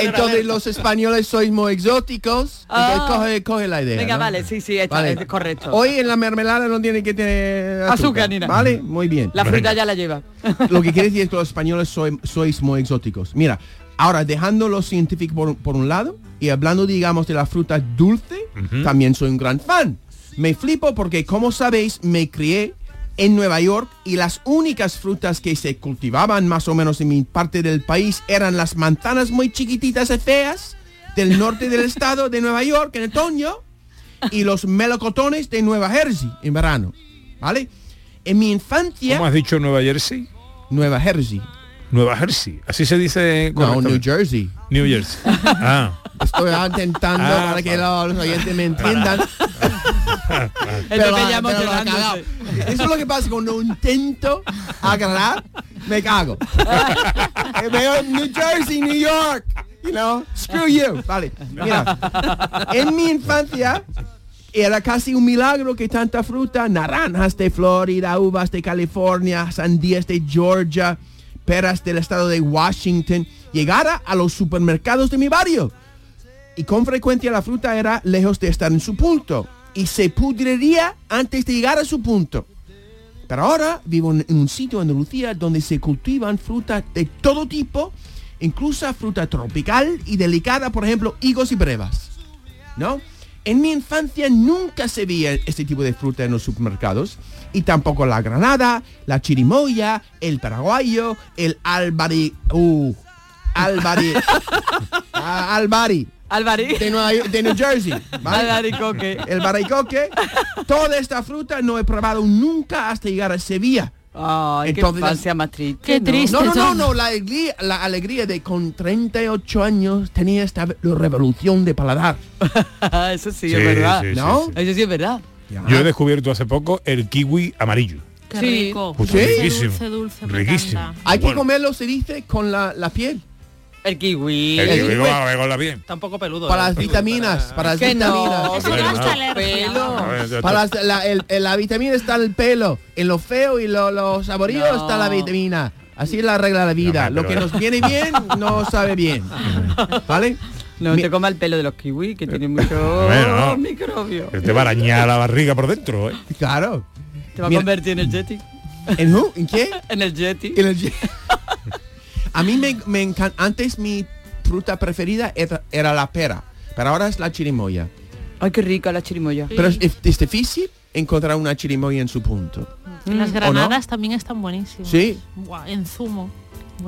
entonces los españoles sois muy exóticos. Ah. Entonces coge, coge la idea. Venga, ¿no? vale, sí, sí, está, Vale. es correcto. Hoy en la mermelada no tiene que tener azúcar, Azúcar ni nada. Vale, muy bien. La fruta ya la lleva. Lo que quiere decir es que los españoles soy- sois muy exóticos. Mira, ahora dejando lo científico por, por un lado y hablando, digamos, de la fruta dulce, también soy un gran fan. Me flipo porque, como sabéis, me crié en Nueva York y las únicas frutas que se cultivaban más o menos en mi parte del país eran las manzanas muy chiquititas y feas del norte del estado de Nueva York en otoño y los melocotones de Nueva Jersey en verano. ¿Vale? En mi infancia... ¿Cómo has dicho Nueva Jersey? Nueva Jersey. Nueva Jersey. Así se dice. No. New Jersey. New Jersey. Ah. Estoy intentando Ah, para que los oyentes me entiendan. Pero ya pero. Eso es lo que pasa cuando intento aclarar, me cago. Veo New Jersey, New York. You know, screw you. Vale, mira. En mi infancia era casi un milagro que tanta fruta, naranjas de Florida, uvas de California, sandías de Georgia, peras del estado de Washington, llegara a los supermercados de mi barrio. Y con frecuencia la fruta era lejos de estar en su punto y se pudriría antes de llegar a su punto. Pero ahora vivo en un sitio en Andalucía donde se cultivan frutas de todo tipo, incluso fruta tropical y delicada, por ejemplo, higos y brevas. ¿No? En mi infancia nunca se veía este tipo de fruta en los supermercados y tampoco la granada, la chirimoya, el paraguayo, el albari, uh, albari, ah, albari. Albari. De, Nueva York- de New Jersey. Albaricoque. El baricoque. Toda esta fruta no he probado nunca hasta llegar a Sevilla. Ay, qué Entonces- infancia más triste. Qué ¿no? triste. No, no, no, no, la alegría, la alegría de con 38 años tenía esta revolución de paladar. Eso sí, Sí, es verdad. sí, ¿No? sí. Eso sí es verdad. Yo he descubierto hace poco el kiwi amarillo. Qué Sí. rico. Pues ¿Sí? riquísimo. Dulce, dulce, riquísimo. Hay que Bueno, comerlo, se dice, con la, la piel. El kiwi. El kiwi kiwi. bien. Está un poco peludo. Para ¿no? las vitaminas, para las vitaminas. Para la, el- el- la vitamina está en el pelo, en lo feo y lo, lo saborío No. está la vitamina. Así es la regla de la vida. No, lo que nos viene bien no sabe bien. ¿Vale? No Mi- te coma el pelo de los kiwis, que tienen mucho Bueno. microbio. Que te va a arañar la barriga por dentro, ¿eh? Claro. Te va a convertir en el Yeti. ¿En who? ¿En qué? En el Yeti. En el- A mí me, me encanta. Antes mi fruta preferida era, era la pera, pero ahora es la chirimoya. Ay, qué rica la chirimoya. Pero es, es difícil encontrar una chirimoya en su punto. Las ¿O granadas también están buenísimas. Sí. Buah, en zumo.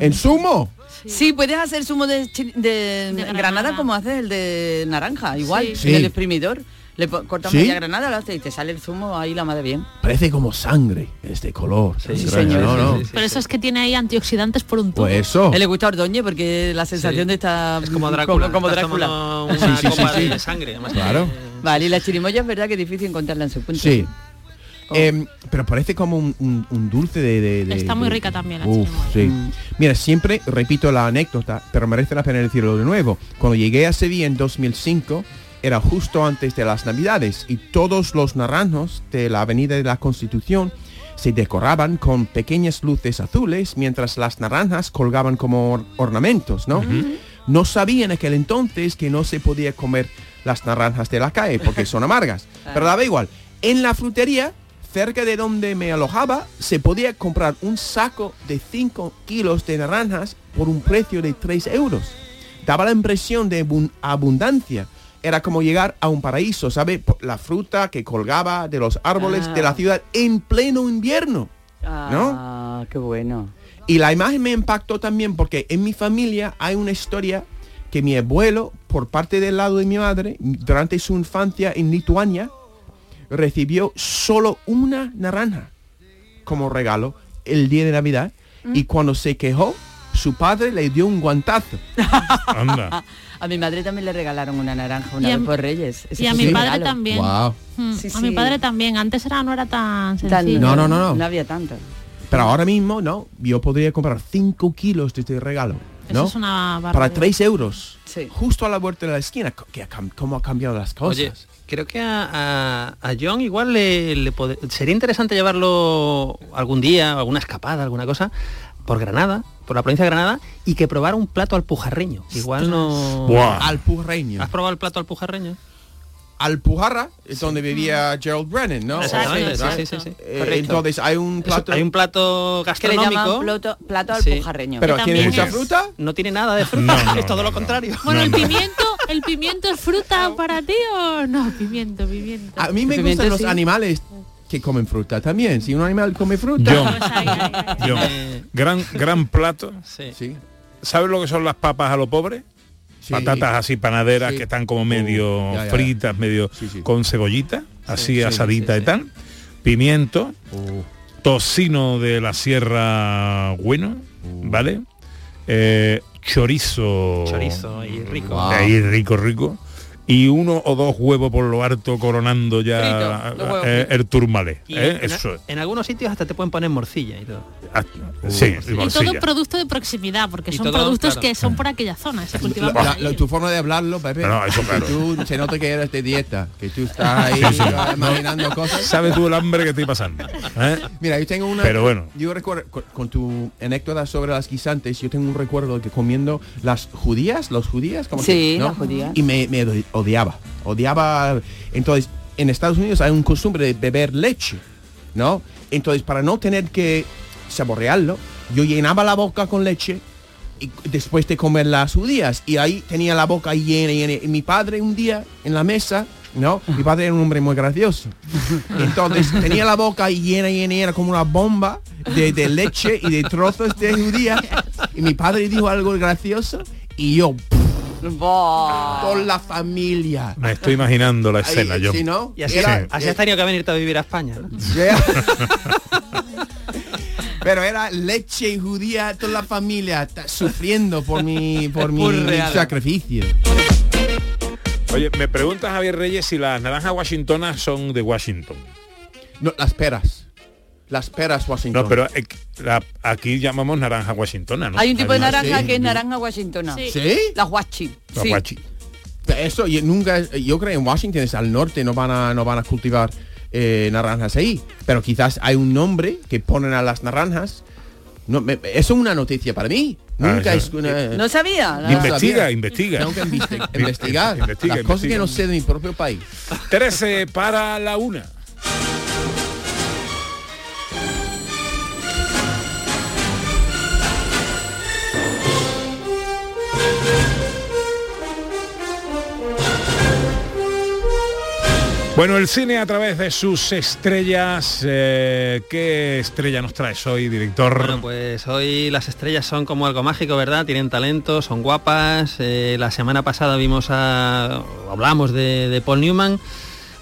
¿En zumo? Sí, puedes hacer zumo de, de De granada. granada. como haces el de naranja, igual, Sí. el exprimidor. Le cortas ¿Sí? media granada, lo haces y te sale el zumo ahí la madre bien. Parece como sangre este color. Sí, señor, sí, no. sí, sí. Pero eso es que tiene ahí antioxidantes por un tubo. Pues eso. A él le gusta Ordóñez porque la sensación Sí. de estar Es como Drácula. como, como Drácula. Una Sí, sí, sí, copa sí. de sangre. además Claro. que- Vale, y la chirimoya es verdad que es difícil encontrarla en su punto. Sí. Oh. Em, pero parece como un, un- un dulce de, de- de- Está muy de- rica también la Uf, chirimoya. sí. Mira, siempre repito la anécdota, pero merece la pena decirlo de nuevo. Cuando llegué a Sevilla en 2005, era justo antes de las Navidades y todos los naranjos de la Avenida de la Constitución se decoraban con pequeñas luces azules mientras las naranjas colgaban como or- ornamentos, ¿no? No sabía en aquel entonces que no se podía comer las naranjas de la calle porque son amargas. Pero daba igual. En la frutería, cerca de donde me alojaba, se podía comprar un saco de 5 kilos de naranjas por un precio de 3 euros. daba la impresión de abun- abundancia. Era como llegar a un paraíso, ¿sabe? La fruta que colgaba de los árboles Ah. de la ciudad en pleno invierno. ¿No? Ah, qué bueno. Y la imagen me impactó también porque en mi familia hay una historia que mi abuelo, por parte del lado de mi madre, durante su infancia en Lituania, recibió solo una naranja como regalo el día de Navidad. Y cuando se quejó, su padre le dio un guantazo. Anda. A mi madre también le regalaron una naranja una Y a vez por Reyes. Ese Y a fue mi padre regalo. también. Wow. Mm, Sí, a mi padre también. Antes era, no era tan sencillo. No, no, no, no. No había tanto. Pero ahora mismo, no, yo podría comprar 5 kilos de este regalo. Eso ¿no? es una Para barbaridad. 3 euros. Sí. Justo a la vuelta de la esquina. Que ha ¿Cómo ha cambiado las cosas? Oye, creo que a, a- a John igual le, le sería interesante llevarlo algún día, alguna escapada, alguna cosa, por Granada, por la provincia de Granada, y que probara un plato alpujarreño. Igual no... Alpujarreño. ¿Has probado el plato alpujarreño? Alpujarra es donde vivía Gerald Brennan, ¿no? Exactamente, sí, sí, sí, sí. Eh, entonces hay un Eso, plato... hay un plato Que le llaman gastronómico. plato, plato Sí. alpujarreño. Pero tiene mucha es- fruta. No tiene nada de fruta, No, no, es todo no, lo no. contrario. Bueno, No, el no. pimiento, el pimiento es fruta para ti o no, pimiento, pimiento. A mí me pimiento gustan los sí. animales que comen fruta también. Si un animal come fruta... John. John, Eh, gran, gran plato. Sí. ¿Sabes lo que son las papas a lo pobre? Sí. Patatas así panaderas Sí. que están como medio Uh, ya, ya, ya. fritas, medio Sí, sí. con cebollita, así sí, asadita sí, y sí. tal. Pimiento, Uh, tocino de la sierra bueno, Uh. ¿vale? Eh, chorizo. Chorizo y rico. Wow. Ahí rico, rico. Y uno o dos huevos por lo harto coronando ya Frito, huevos eh, fritos. el turmalé. ¿eh? en, Eso es. en algunos sitios hasta te pueden poner morcilla y todo. Ah, sí, y todo producto de proximidad, porque Y son todo, productos claro. que son por aquella zona, se cultivan la- por la- ahí. tu forma de hablarlo, Pepe. No, eso claro. que tú se nota que eres de dieta, que tú estás ahí imaginando cosas. ¿Sabes tú el hambre que estoy pasando? ¿eh? Mira, yo tengo una. Pero bueno. Yo recuerdo con, con tu anécdota sobre las guisantes, yo tengo un recuerdo de que comiendo las judías, los judías, como Sí, las judías. Y me, me odiaba, odiaba. Entonces, en Estados Unidos hay un costumbre de beber leche, ¿no? Entonces, para no tener que saborearlo, yo llenaba la boca con leche y después de comer las judías y ahí tenía la boca llena, llena. Y mi padre un día en la mesa, ¿no? Mi padre era un hombre muy gracioso. Entonces tenía la boca llena, llena, llena como una bomba de, de leche y de trozos de judías. Y mi padre dijo algo gracioso y yo, Por la familia. Me estoy imaginando la escena, Ahí, yo. ¿sí, no? Y así, Era- así has tenido que venirte a vivir a España. ¿no? Pero era leche y judía, toda la familia sufriendo por mi, por mi real. sacrificio. Oye, me pregunta Javier Reyes si las naranjas washingtonas son de Washington. No, las peras. Las peras Washington. No, pero eh, la- aquí llamamos naranja washingtona, ¿no? Hay un tipo de naranja sí. que es naranja washingtona. Sí. ¿Sí? La guachi. la. Eso yo nunca, yo creo en Washington es al norte, no van a, no van a cultivar eh, naranjas ahí. Pero quizás hay un nombre que ponen a las naranjas. No, me- eso es una noticia para mí. Ah, Nunca es una. No sabía. No Investiga, sabía. investiga. Tengo que investi- investigar. Investiga, Las cosas investiga. que no sé de mi propio país. 13 para la una. Bueno, el cine a través de sus estrellas. eh, ¿Qué estrella nos traes hoy, director? Bueno, pues hoy las estrellas son como algo mágico, ¿verdad? Tienen talento, son guapas. Eh, la semana pasada vimos a... hablamos de, de Paul Newman.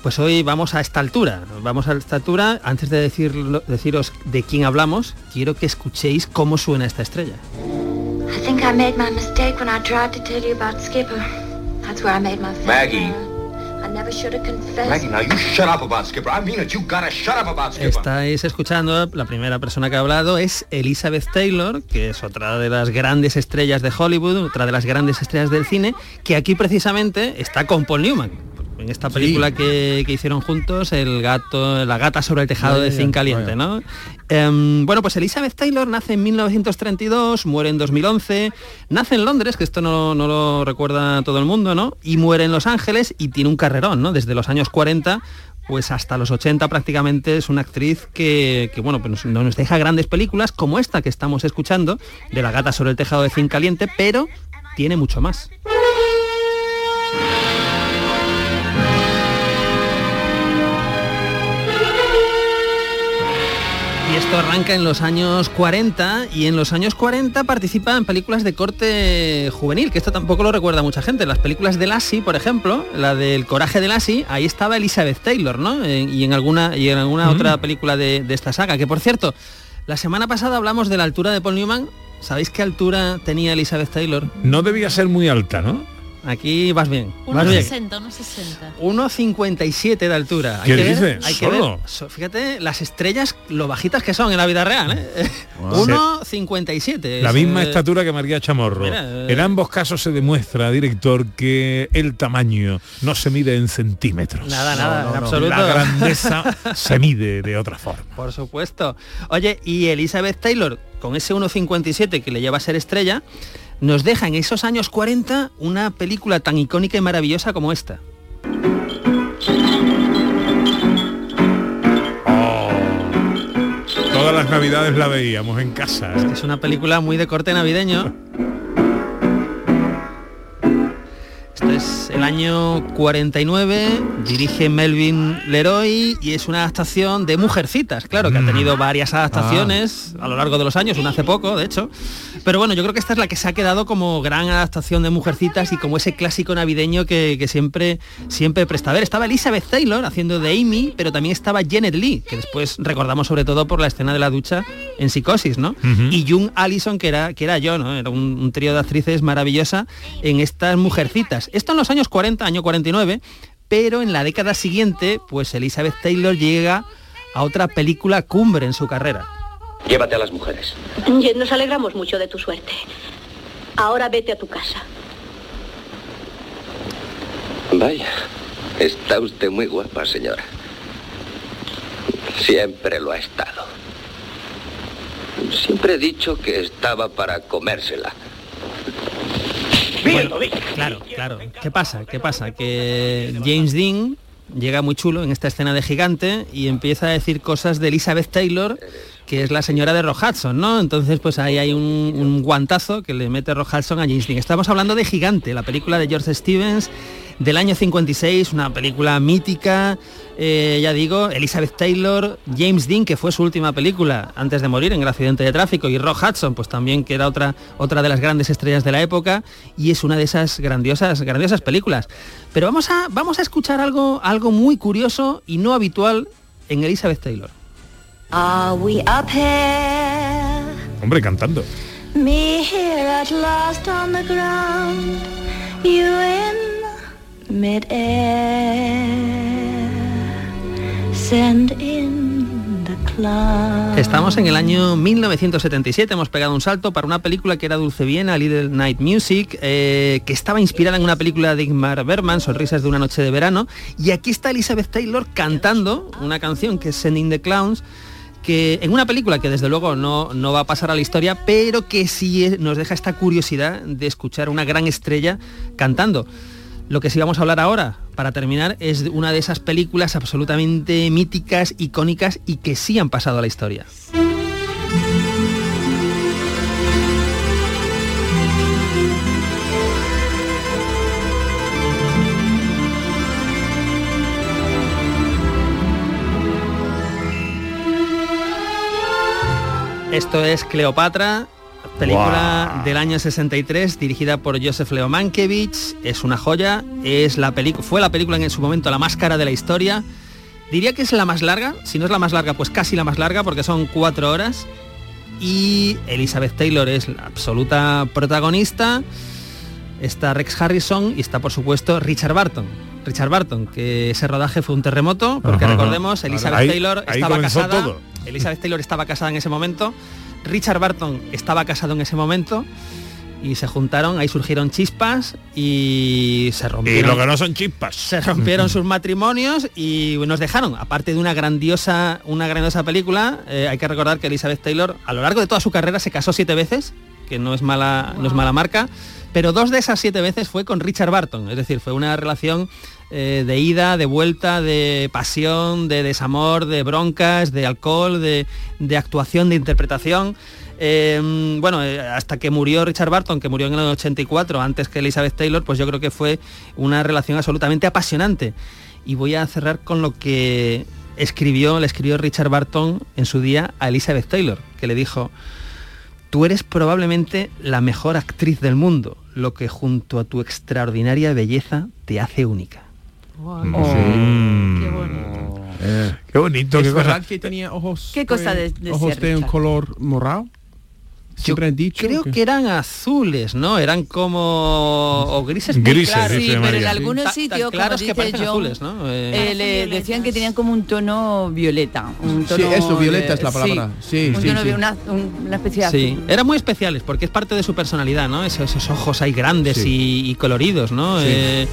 Pues hoy vamos a esta altura. Vamos a esta altura. Antes de decirlo- deciros de quién hablamos, quiero que escuchéis cómo suena esta estrella. I think I made my mistake when I tried to tell you about Skipper. That's where I made my Maggie. Estáis escuchando, la primera persona que ha hablado es Elizabeth Taylor, que es otra de las grandes estrellas de Hollywood, otra de las grandes estrellas del cine, que aquí precisamente está con Paul Newman. En esta película que, que hicieron juntos, el gato, la gata sobre el tejado de zinc caliente, vaya. ¿no? Em, bueno, pues Elizabeth Taylor nace en 1932, muere en 2011, nace en Londres, que esto no, no lo recuerda todo el mundo, ¿no? Y muere en Los Ángeles y tiene un carrerón, ¿no? Desde los años 40 pues hasta los 80 prácticamente es una actriz que, que, bueno, pues nos, nos deja grandes películas como esta que estamos escuchando, de la gata sobre el tejado de zinc caliente, pero tiene mucho más. Esto arranca en los años 40 y en los años 40 participa en películas de corte juvenil, que esto tampoco lo recuerda mucha gente. Las películas de Lassie, por ejemplo, la del Coraje de Lassie, ahí estaba Elizabeth Taylor, ¿no? Y en alguna, y en alguna otra película de, de esta saga, que por cierto, la semana pasada hablamos de la altura de Paul Newman. ¿Sabéis qué altura tenía Elizabeth Taylor? No debía ser muy alta, ¿no? Aquí vas bien. Vas bien. 1,60, 1,60. 1,57 de altura. ¿Qué que ver- dices? hay que ver, so- fíjate las estrellas, lo bajitas que son en la vida real. ¿eh? 1,57. La es, misma eh, estatura que María Chamorro. mira, eh. En ambos casos se demuestra, director, que el tamaño no se mide en centímetros. Nada, nada, en absoluto. La grandeza se mide de otra forma. Por supuesto. Oye, y Elizabeth Taylor, con ese 1,57 que le lleva a ser estrella, nos deja en esos años 40 una película tan icónica y maravillosa como esta. Todas las navidades la veíamos en casa. ¿eh? Es una película muy de corte navideño. Esto es el año 49, dirige Melvin Leroy y es una adaptación de Mujercitas, claro, que ha tenido varias adaptaciones a lo largo de los años, una hace poco, de hecho. Pero bueno, yo creo que esta es la que se ha quedado como gran adaptación de Mujercitas y como ese clásico navideño que, que siempre, siempre presta a ver. Estaba Elizabeth Taylor haciendo de Amy, pero también estaba Janet Lee, que después recordamos sobre todo por la escena de la ducha en Psicosis, ¿no? Y Jung Allison, que era, que era yo, ¿no? Era un, un trío de actrices maravillosa en estas Mujercitas. Esto en los años 40, año 49, pero en la década siguiente, pues Elizabeth Taylor llega a otra película cumbre en su carrera. Llévate a las mujeres. Nos alegramos mucho de tu suerte. Ahora vete a tu casa. Vaya, está usted muy guapa, señora. Siempre lo ha estado. Siempre he dicho que estaba para comérsela. Bueno, claro, claro. ¿Qué pasa? ¿Qué pasa? Que James Dean llega muy chulo en esta escena de gigante y empieza a decir cosas de Elizabeth Taylor, que es la señora de Rock Hudson, ¿no? Entonces, pues ahí hay un, un guantazo que le mete Rock Hudson a James Dean. Estamos hablando de Gigante, la película de George Stevens del año 56, una película mítica, eh, ya digo, Elizabeth Taylor, James Dean, que fue su última película antes de morir en el accidente de tráfico, y Rock Hudson, pues también que era otra, otra de las grandes estrellas de la época, y es una de esas grandiosas, grandiosas películas. Pero vamos a, vamos a escuchar algo, algo muy curioso y no habitual en Elizabeth Taylor. Are we up here? Hombre, cantando. Me here at last on the ground. You in Estamos en el año 1977, hemos pegado un salto para una película que era Dulce Viena, Little Night Music, eh, que estaba inspirada en una película de Ingmar Bergman, Sonrisas de una noche de verano, y aquí está Elizabeth Taylor cantando una canción que es Sending the Clowns, que en una película que desde luego no, no va a pasar a la historia, pero que sí nos deja esta curiosidad de escuchar una gran estrella cantando. Lo que sí vamos a hablar ahora, para terminar, es una de esas películas absolutamente míticas, icónicas y que sí han pasado a la historia. Esto es Cleopatra, película del año 63 dirigida por Joseph Leo Mankiewicz. Es una joya, es la película, fue la película en su momento la más cara de la historia. Diría que es la más larga, si no es la más larga, pues casi la más larga porque son cuatro horas. Y Elizabeth Taylor es la absoluta protagonista. Está Rex Harrison y está por supuesto Richard Barton. Richard Barton, que ese rodaje fue un terremoto, porque Ajá, ajá. recordemos, Elizabeth Ahí- Taylor ahí estaba comenzó casada. todo. Elizabeth Taylor estaba casada en ese momento. Richard Barton estaba casado en ese momento. Y se juntaron, ahí surgieron chispas y se Y rompieron. lo que no son chispas. Se rompieron sus matrimonios y nos dejaron, aparte de una grandiosa, una grandiosa película, eh, hay que recordar que Elizabeth Taylor a lo largo de toda su carrera se casó siete veces, que no es mala, no es mala marca, pero dos de esas siete veces fue con Richard Barton, es decir, fue una relación eh, de ida, de vuelta, de pasión, de desamor, de broncas, de alcohol, de, actuación, de interpretación. Eh, bueno, eh, hasta que murió Richard Barton, que murió en el 84, antes que Elizabeth Taylor, pues yo creo que fue una relación absolutamente apasionante. Y voy a cerrar con lo que escribió, le escribió Richard Barton en su día a Elizabeth Taylor, que le dijo, tú eres probablemente la mejor actriz del mundo, lo que junto a tu extraordinaria belleza te hace única. Mm. Qué bonito. Eh, Qué bonito, ¿Es qué cosa. verdad que tenía ojos ¿Qué cosa eh, de- ojos decía de un color morado? Siempre han dicho Creo que eran azules, ¿no? Eran como o grises Grises, Sí, pero en algunos sitios, como claros que parecen John, azules, ¿no? Eh, eh, le decían que tenían como un tono violeta. Un Sí, tono eso, violeta de- es la palabra. Sí, un sí, tono sí. de una, un- una especie de Sí, azul. eran muy especiales porque es parte de su personalidad, ¿no? Esos, esos ojos ahí grandes y, y coloridos, ¿no? Sí. Eh,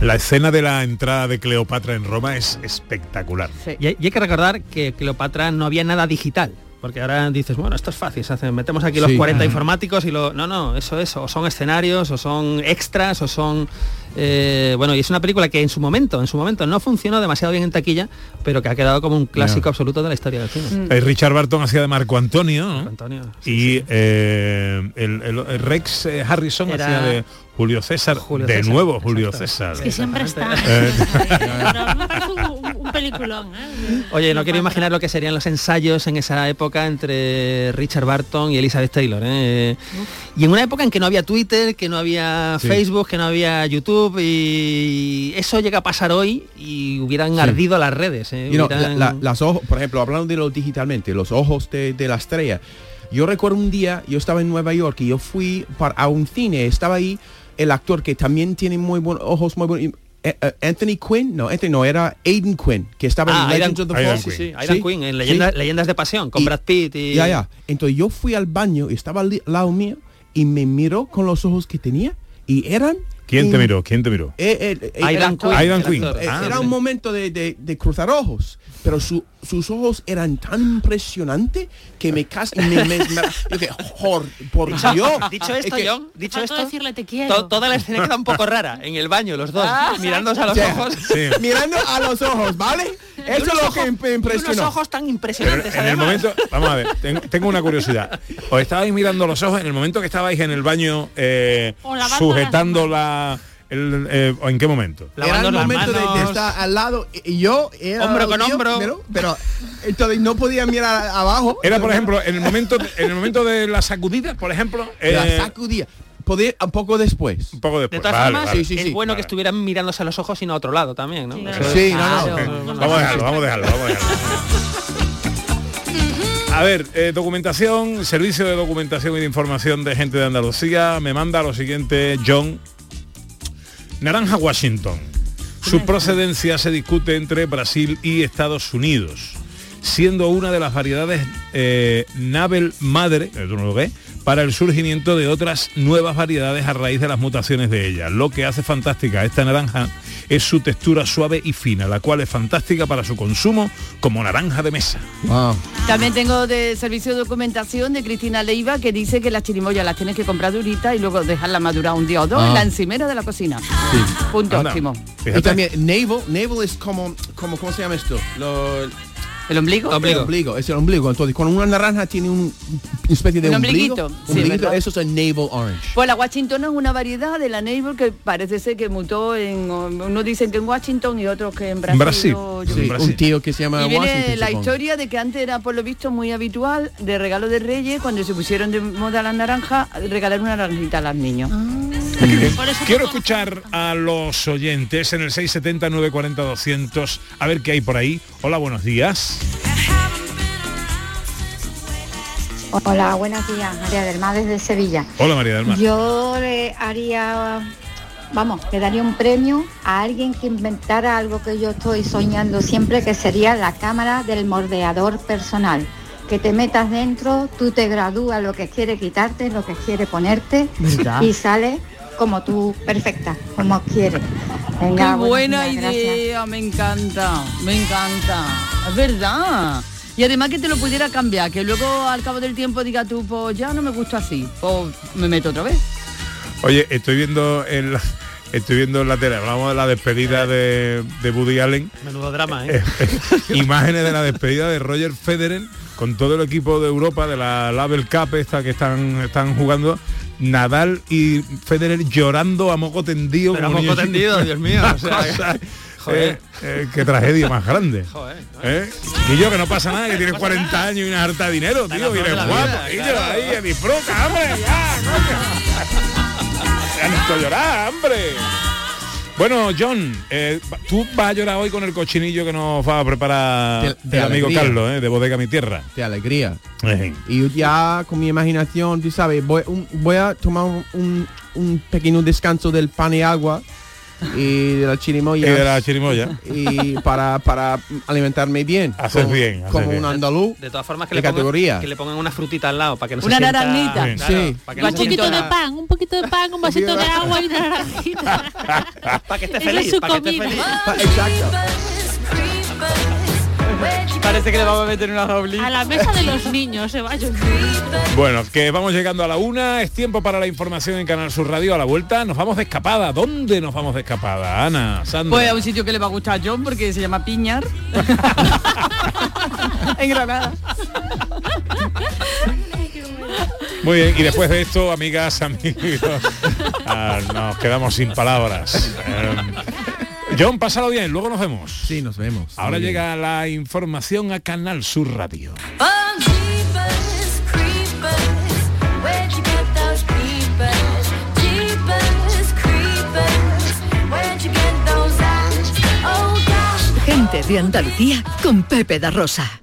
La escena de la entrada de Cleopatra en Roma es espectacular. y, hay, y hay que recordar que Cleopatra no había nada digital. Porque ahora dices, bueno, esto es fácil, se hace- metemos aquí los Sí. 40 Ajá. informáticos y lo... No, no, eso es, o son escenarios, o son extras, o son... eh, bueno, y es una película que en su momento, en su momento no funcionó demasiado bien en taquilla, pero que ha quedado como un clásico absoluto de la historia del cine. Eh, Richard Barton hacía de Marco Antonio, ¿no? Antonio, y eh, el, el- el Rex eh, Harrison Era hacía de Julio César, Julio de César, nuevo Julio César. Es que siempre está. Un, peliculón. ¿eh? Oye, no quiero imaginar lo que serían los ensayos en esa época entre Richard Barton y Elizabeth Taylor. ¿eh? Y en una época en que no había Twitter, que no había Sí. Facebook, que no había YouTube y eso llega a pasar hoy y hubieran ardido las redes. ¿eh? You know, la- Hubieran- la- las ojos, por ejemplo, hablando de lo digitalmente, los ojos de, de la estrella. Yo recuerdo un día, yo estaba en Nueva York y yo fui para, a un cine, estaba ahí el actor que también tiene muy buenos ojos, muy buenos. Eh, eh, Anthony Quinn, no, Anthony no, era Aiden Quinn, que estaba Ah, en Aidan, Legends of the Fall. sí, sí, Aidan Sí, Quinn, en sí. Leyenda- Leyendas de Pasión, con Y- Brad Pitt y... Ya, ya. Entonces yo fui al baño y estaba al lado mío y me miró con los ojos que tenía y eran... ¿Quién te miró? ¿Quién te miró? eh, eh, eh, Aidan actor- Quinn, Aidan eh, Ah, era un momento de, de- de cruzar ojos, pero su- sus ojos eran tan impresionantes que me casi me, me- me- yo que, "Jor, por Dios. Dicho Es esto, que- John, dicho esto, decirle te quiero. to- toda la escena queda un poco rara en el baño, los dos, Ah, mirándose a los ojos. Sí. Mirando a los ojos, ¿vale? Eso es lo que me Unos impresionó. ojos tan Pero impresionantes, en el momento, vamos a ver, ten- tengo una curiosidad. Os estabais mirando los ojos en el momento que estabais en el baño eh, sujetando la... el, eh, ¿O en qué momento? Era el momento de- de, estar al lado y yo era Hombro con yo, hombro. Pero, pero entonces no podía mirar abajo. Era, por ejemplo, en el momento de, en el momento de la sacudida, por ejemplo, la eh, sacudía. Podía un poco después. un poco De después. todas Vale, formas, vale. sí, sí, es sí. bueno que estuvieran mirándose a los ojos y no a otro lado también, ¿no? Sí, no, no. Vamos a dejarlo, vamos a dejarlo, vamos a dejarlo. A ver, eh, documentación, servicio de documentación y de información de gente de Andalucía me manda lo siguiente, John. Naranja Washington. Su procedencia se discute entre Brasil y Estados Unidos, siendo una de las variedades eh, Nabel madre, eh, tú no lo ves, para el surgimiento de otras nuevas variedades a raíz de las mutaciones de ella. Lo que hace fantástica esta naranja es su textura suave y fina, la cual es fantástica para su consumo como naranja de mesa. También tengo de servicio de documentación de Cristina Leiva que dice que las chirimoyas las tienes que comprar duritas y luego dejarla madurar un día o dos Ah. en la encimera de la cocina. Punto Anda. óptimo. Y también navel, navel es como, como ¿cómo se llama esto? Lo- ¿El ombligo? El ombligo, es el ombligo. Entonces, cuando una naranja tiene un, una especie de Un ombligo, ombliguito, sí, ombliguito, ¿verdad? eso es el navel orange. Pues la Washington es una variedad de la Neighbor que parece ser que mutó en, unos dicen que en Washington y otros que en Brasil. Yo Sí, un tío que se llama Y viene Washington. la supongo. historia de que antes era por lo visto muy habitual de regalo de Reyes cuando se pusieron de moda las naranjas regalar una naranjita a los niños. Quiero escuchar a los oyentes en el 670 940 200 a ver qué hay por ahí. Hola, buenos días. Hola, buenos días, María del Mar desde Sevilla. Hola, María del Mar. Yo le haría, vamos, le daría un premio a alguien que inventara algo que yo estoy soñando siempre, que sería la cámara del mordeador personal. Que te metas dentro, tú te gradúas lo que quiere quitarte, lo que quiere ponerte ¿Verdad? y sale como tú, perfecta, como quiere. Qué Venga, buenos buena días, gracias. idea, me encanta, me encanta. Es verdad. Y además que te lo pudiera cambiar, que luego al cabo del tiempo diga tú, pues ya no me gusta así, pues me meto otra vez. Oye, estoy viendo en la, estoy viendo en la tele, hablamos de la despedida de, de Woody Allen. Menudo drama, ¿eh? Imágenes de la despedida de Roger Federer con todo el equipo de Europa de la Label Cup esta que están, están jugando. Nadal y Federer llorando a moco tendido. Pero a moco tendido. Dios mío, o sea, Cosa, joder. eh, eh, qué tragedia más grande. Joder, ¿Eh? Y yo que no pasa nada, que tienes 40 años y una harta de dinero, tío, y eres guapo, vida, y yo claro. ahí, disfruta, hombre, ya, coño. Ya no estoy llorar, hombre. Bueno, John, eh, tú vas a llorar hoy con el cochinillo que nos va a preparar De- de el amigo. Carlos, eh, de Bodega Mi Tierra. de alegría. Y ya con mi imaginación, tú sabes, voy, un- voy a tomar un, un- un pequeño descanso del pan y agua y de la chirimoya. Y de la chirimoya. Y para, para alimentarme bien. Haces como- bien, haces Como bien. un andaluz. De todas formas que de le, pongan, categoría. que le pongan una frutita al lado para que no Una se sienta- naranjita. Claro, Sí. para que no Un se poquito de sienta- pan, un poquito de pan, un vasito de agua y una naranjita. para que esté Esa es feliz, su para que esté comida. feliz. Exacto. Parece que le vamos a meter una doble. A la mesa de los niños se vaya. Bueno, que vamos llegando a la una, es tiempo para la información en Canal Sur Radio. A la vuelta nos vamos de escapada. ¿Dónde nos vamos de escapada? Ana, Sandra. Pues a un sitio que le va a gustar a John porque se llama Piñar. en Granada. Muy bien, y después de esto, amigas, amigos, ah, nos quedamos sin palabras. Eh, John, pásalo bien, luego nos vemos. Sí, nos vemos. Ahora Muy bien. llega la información a Canal Sur Radio. Gente de Andalucía con Pepe da Rosa.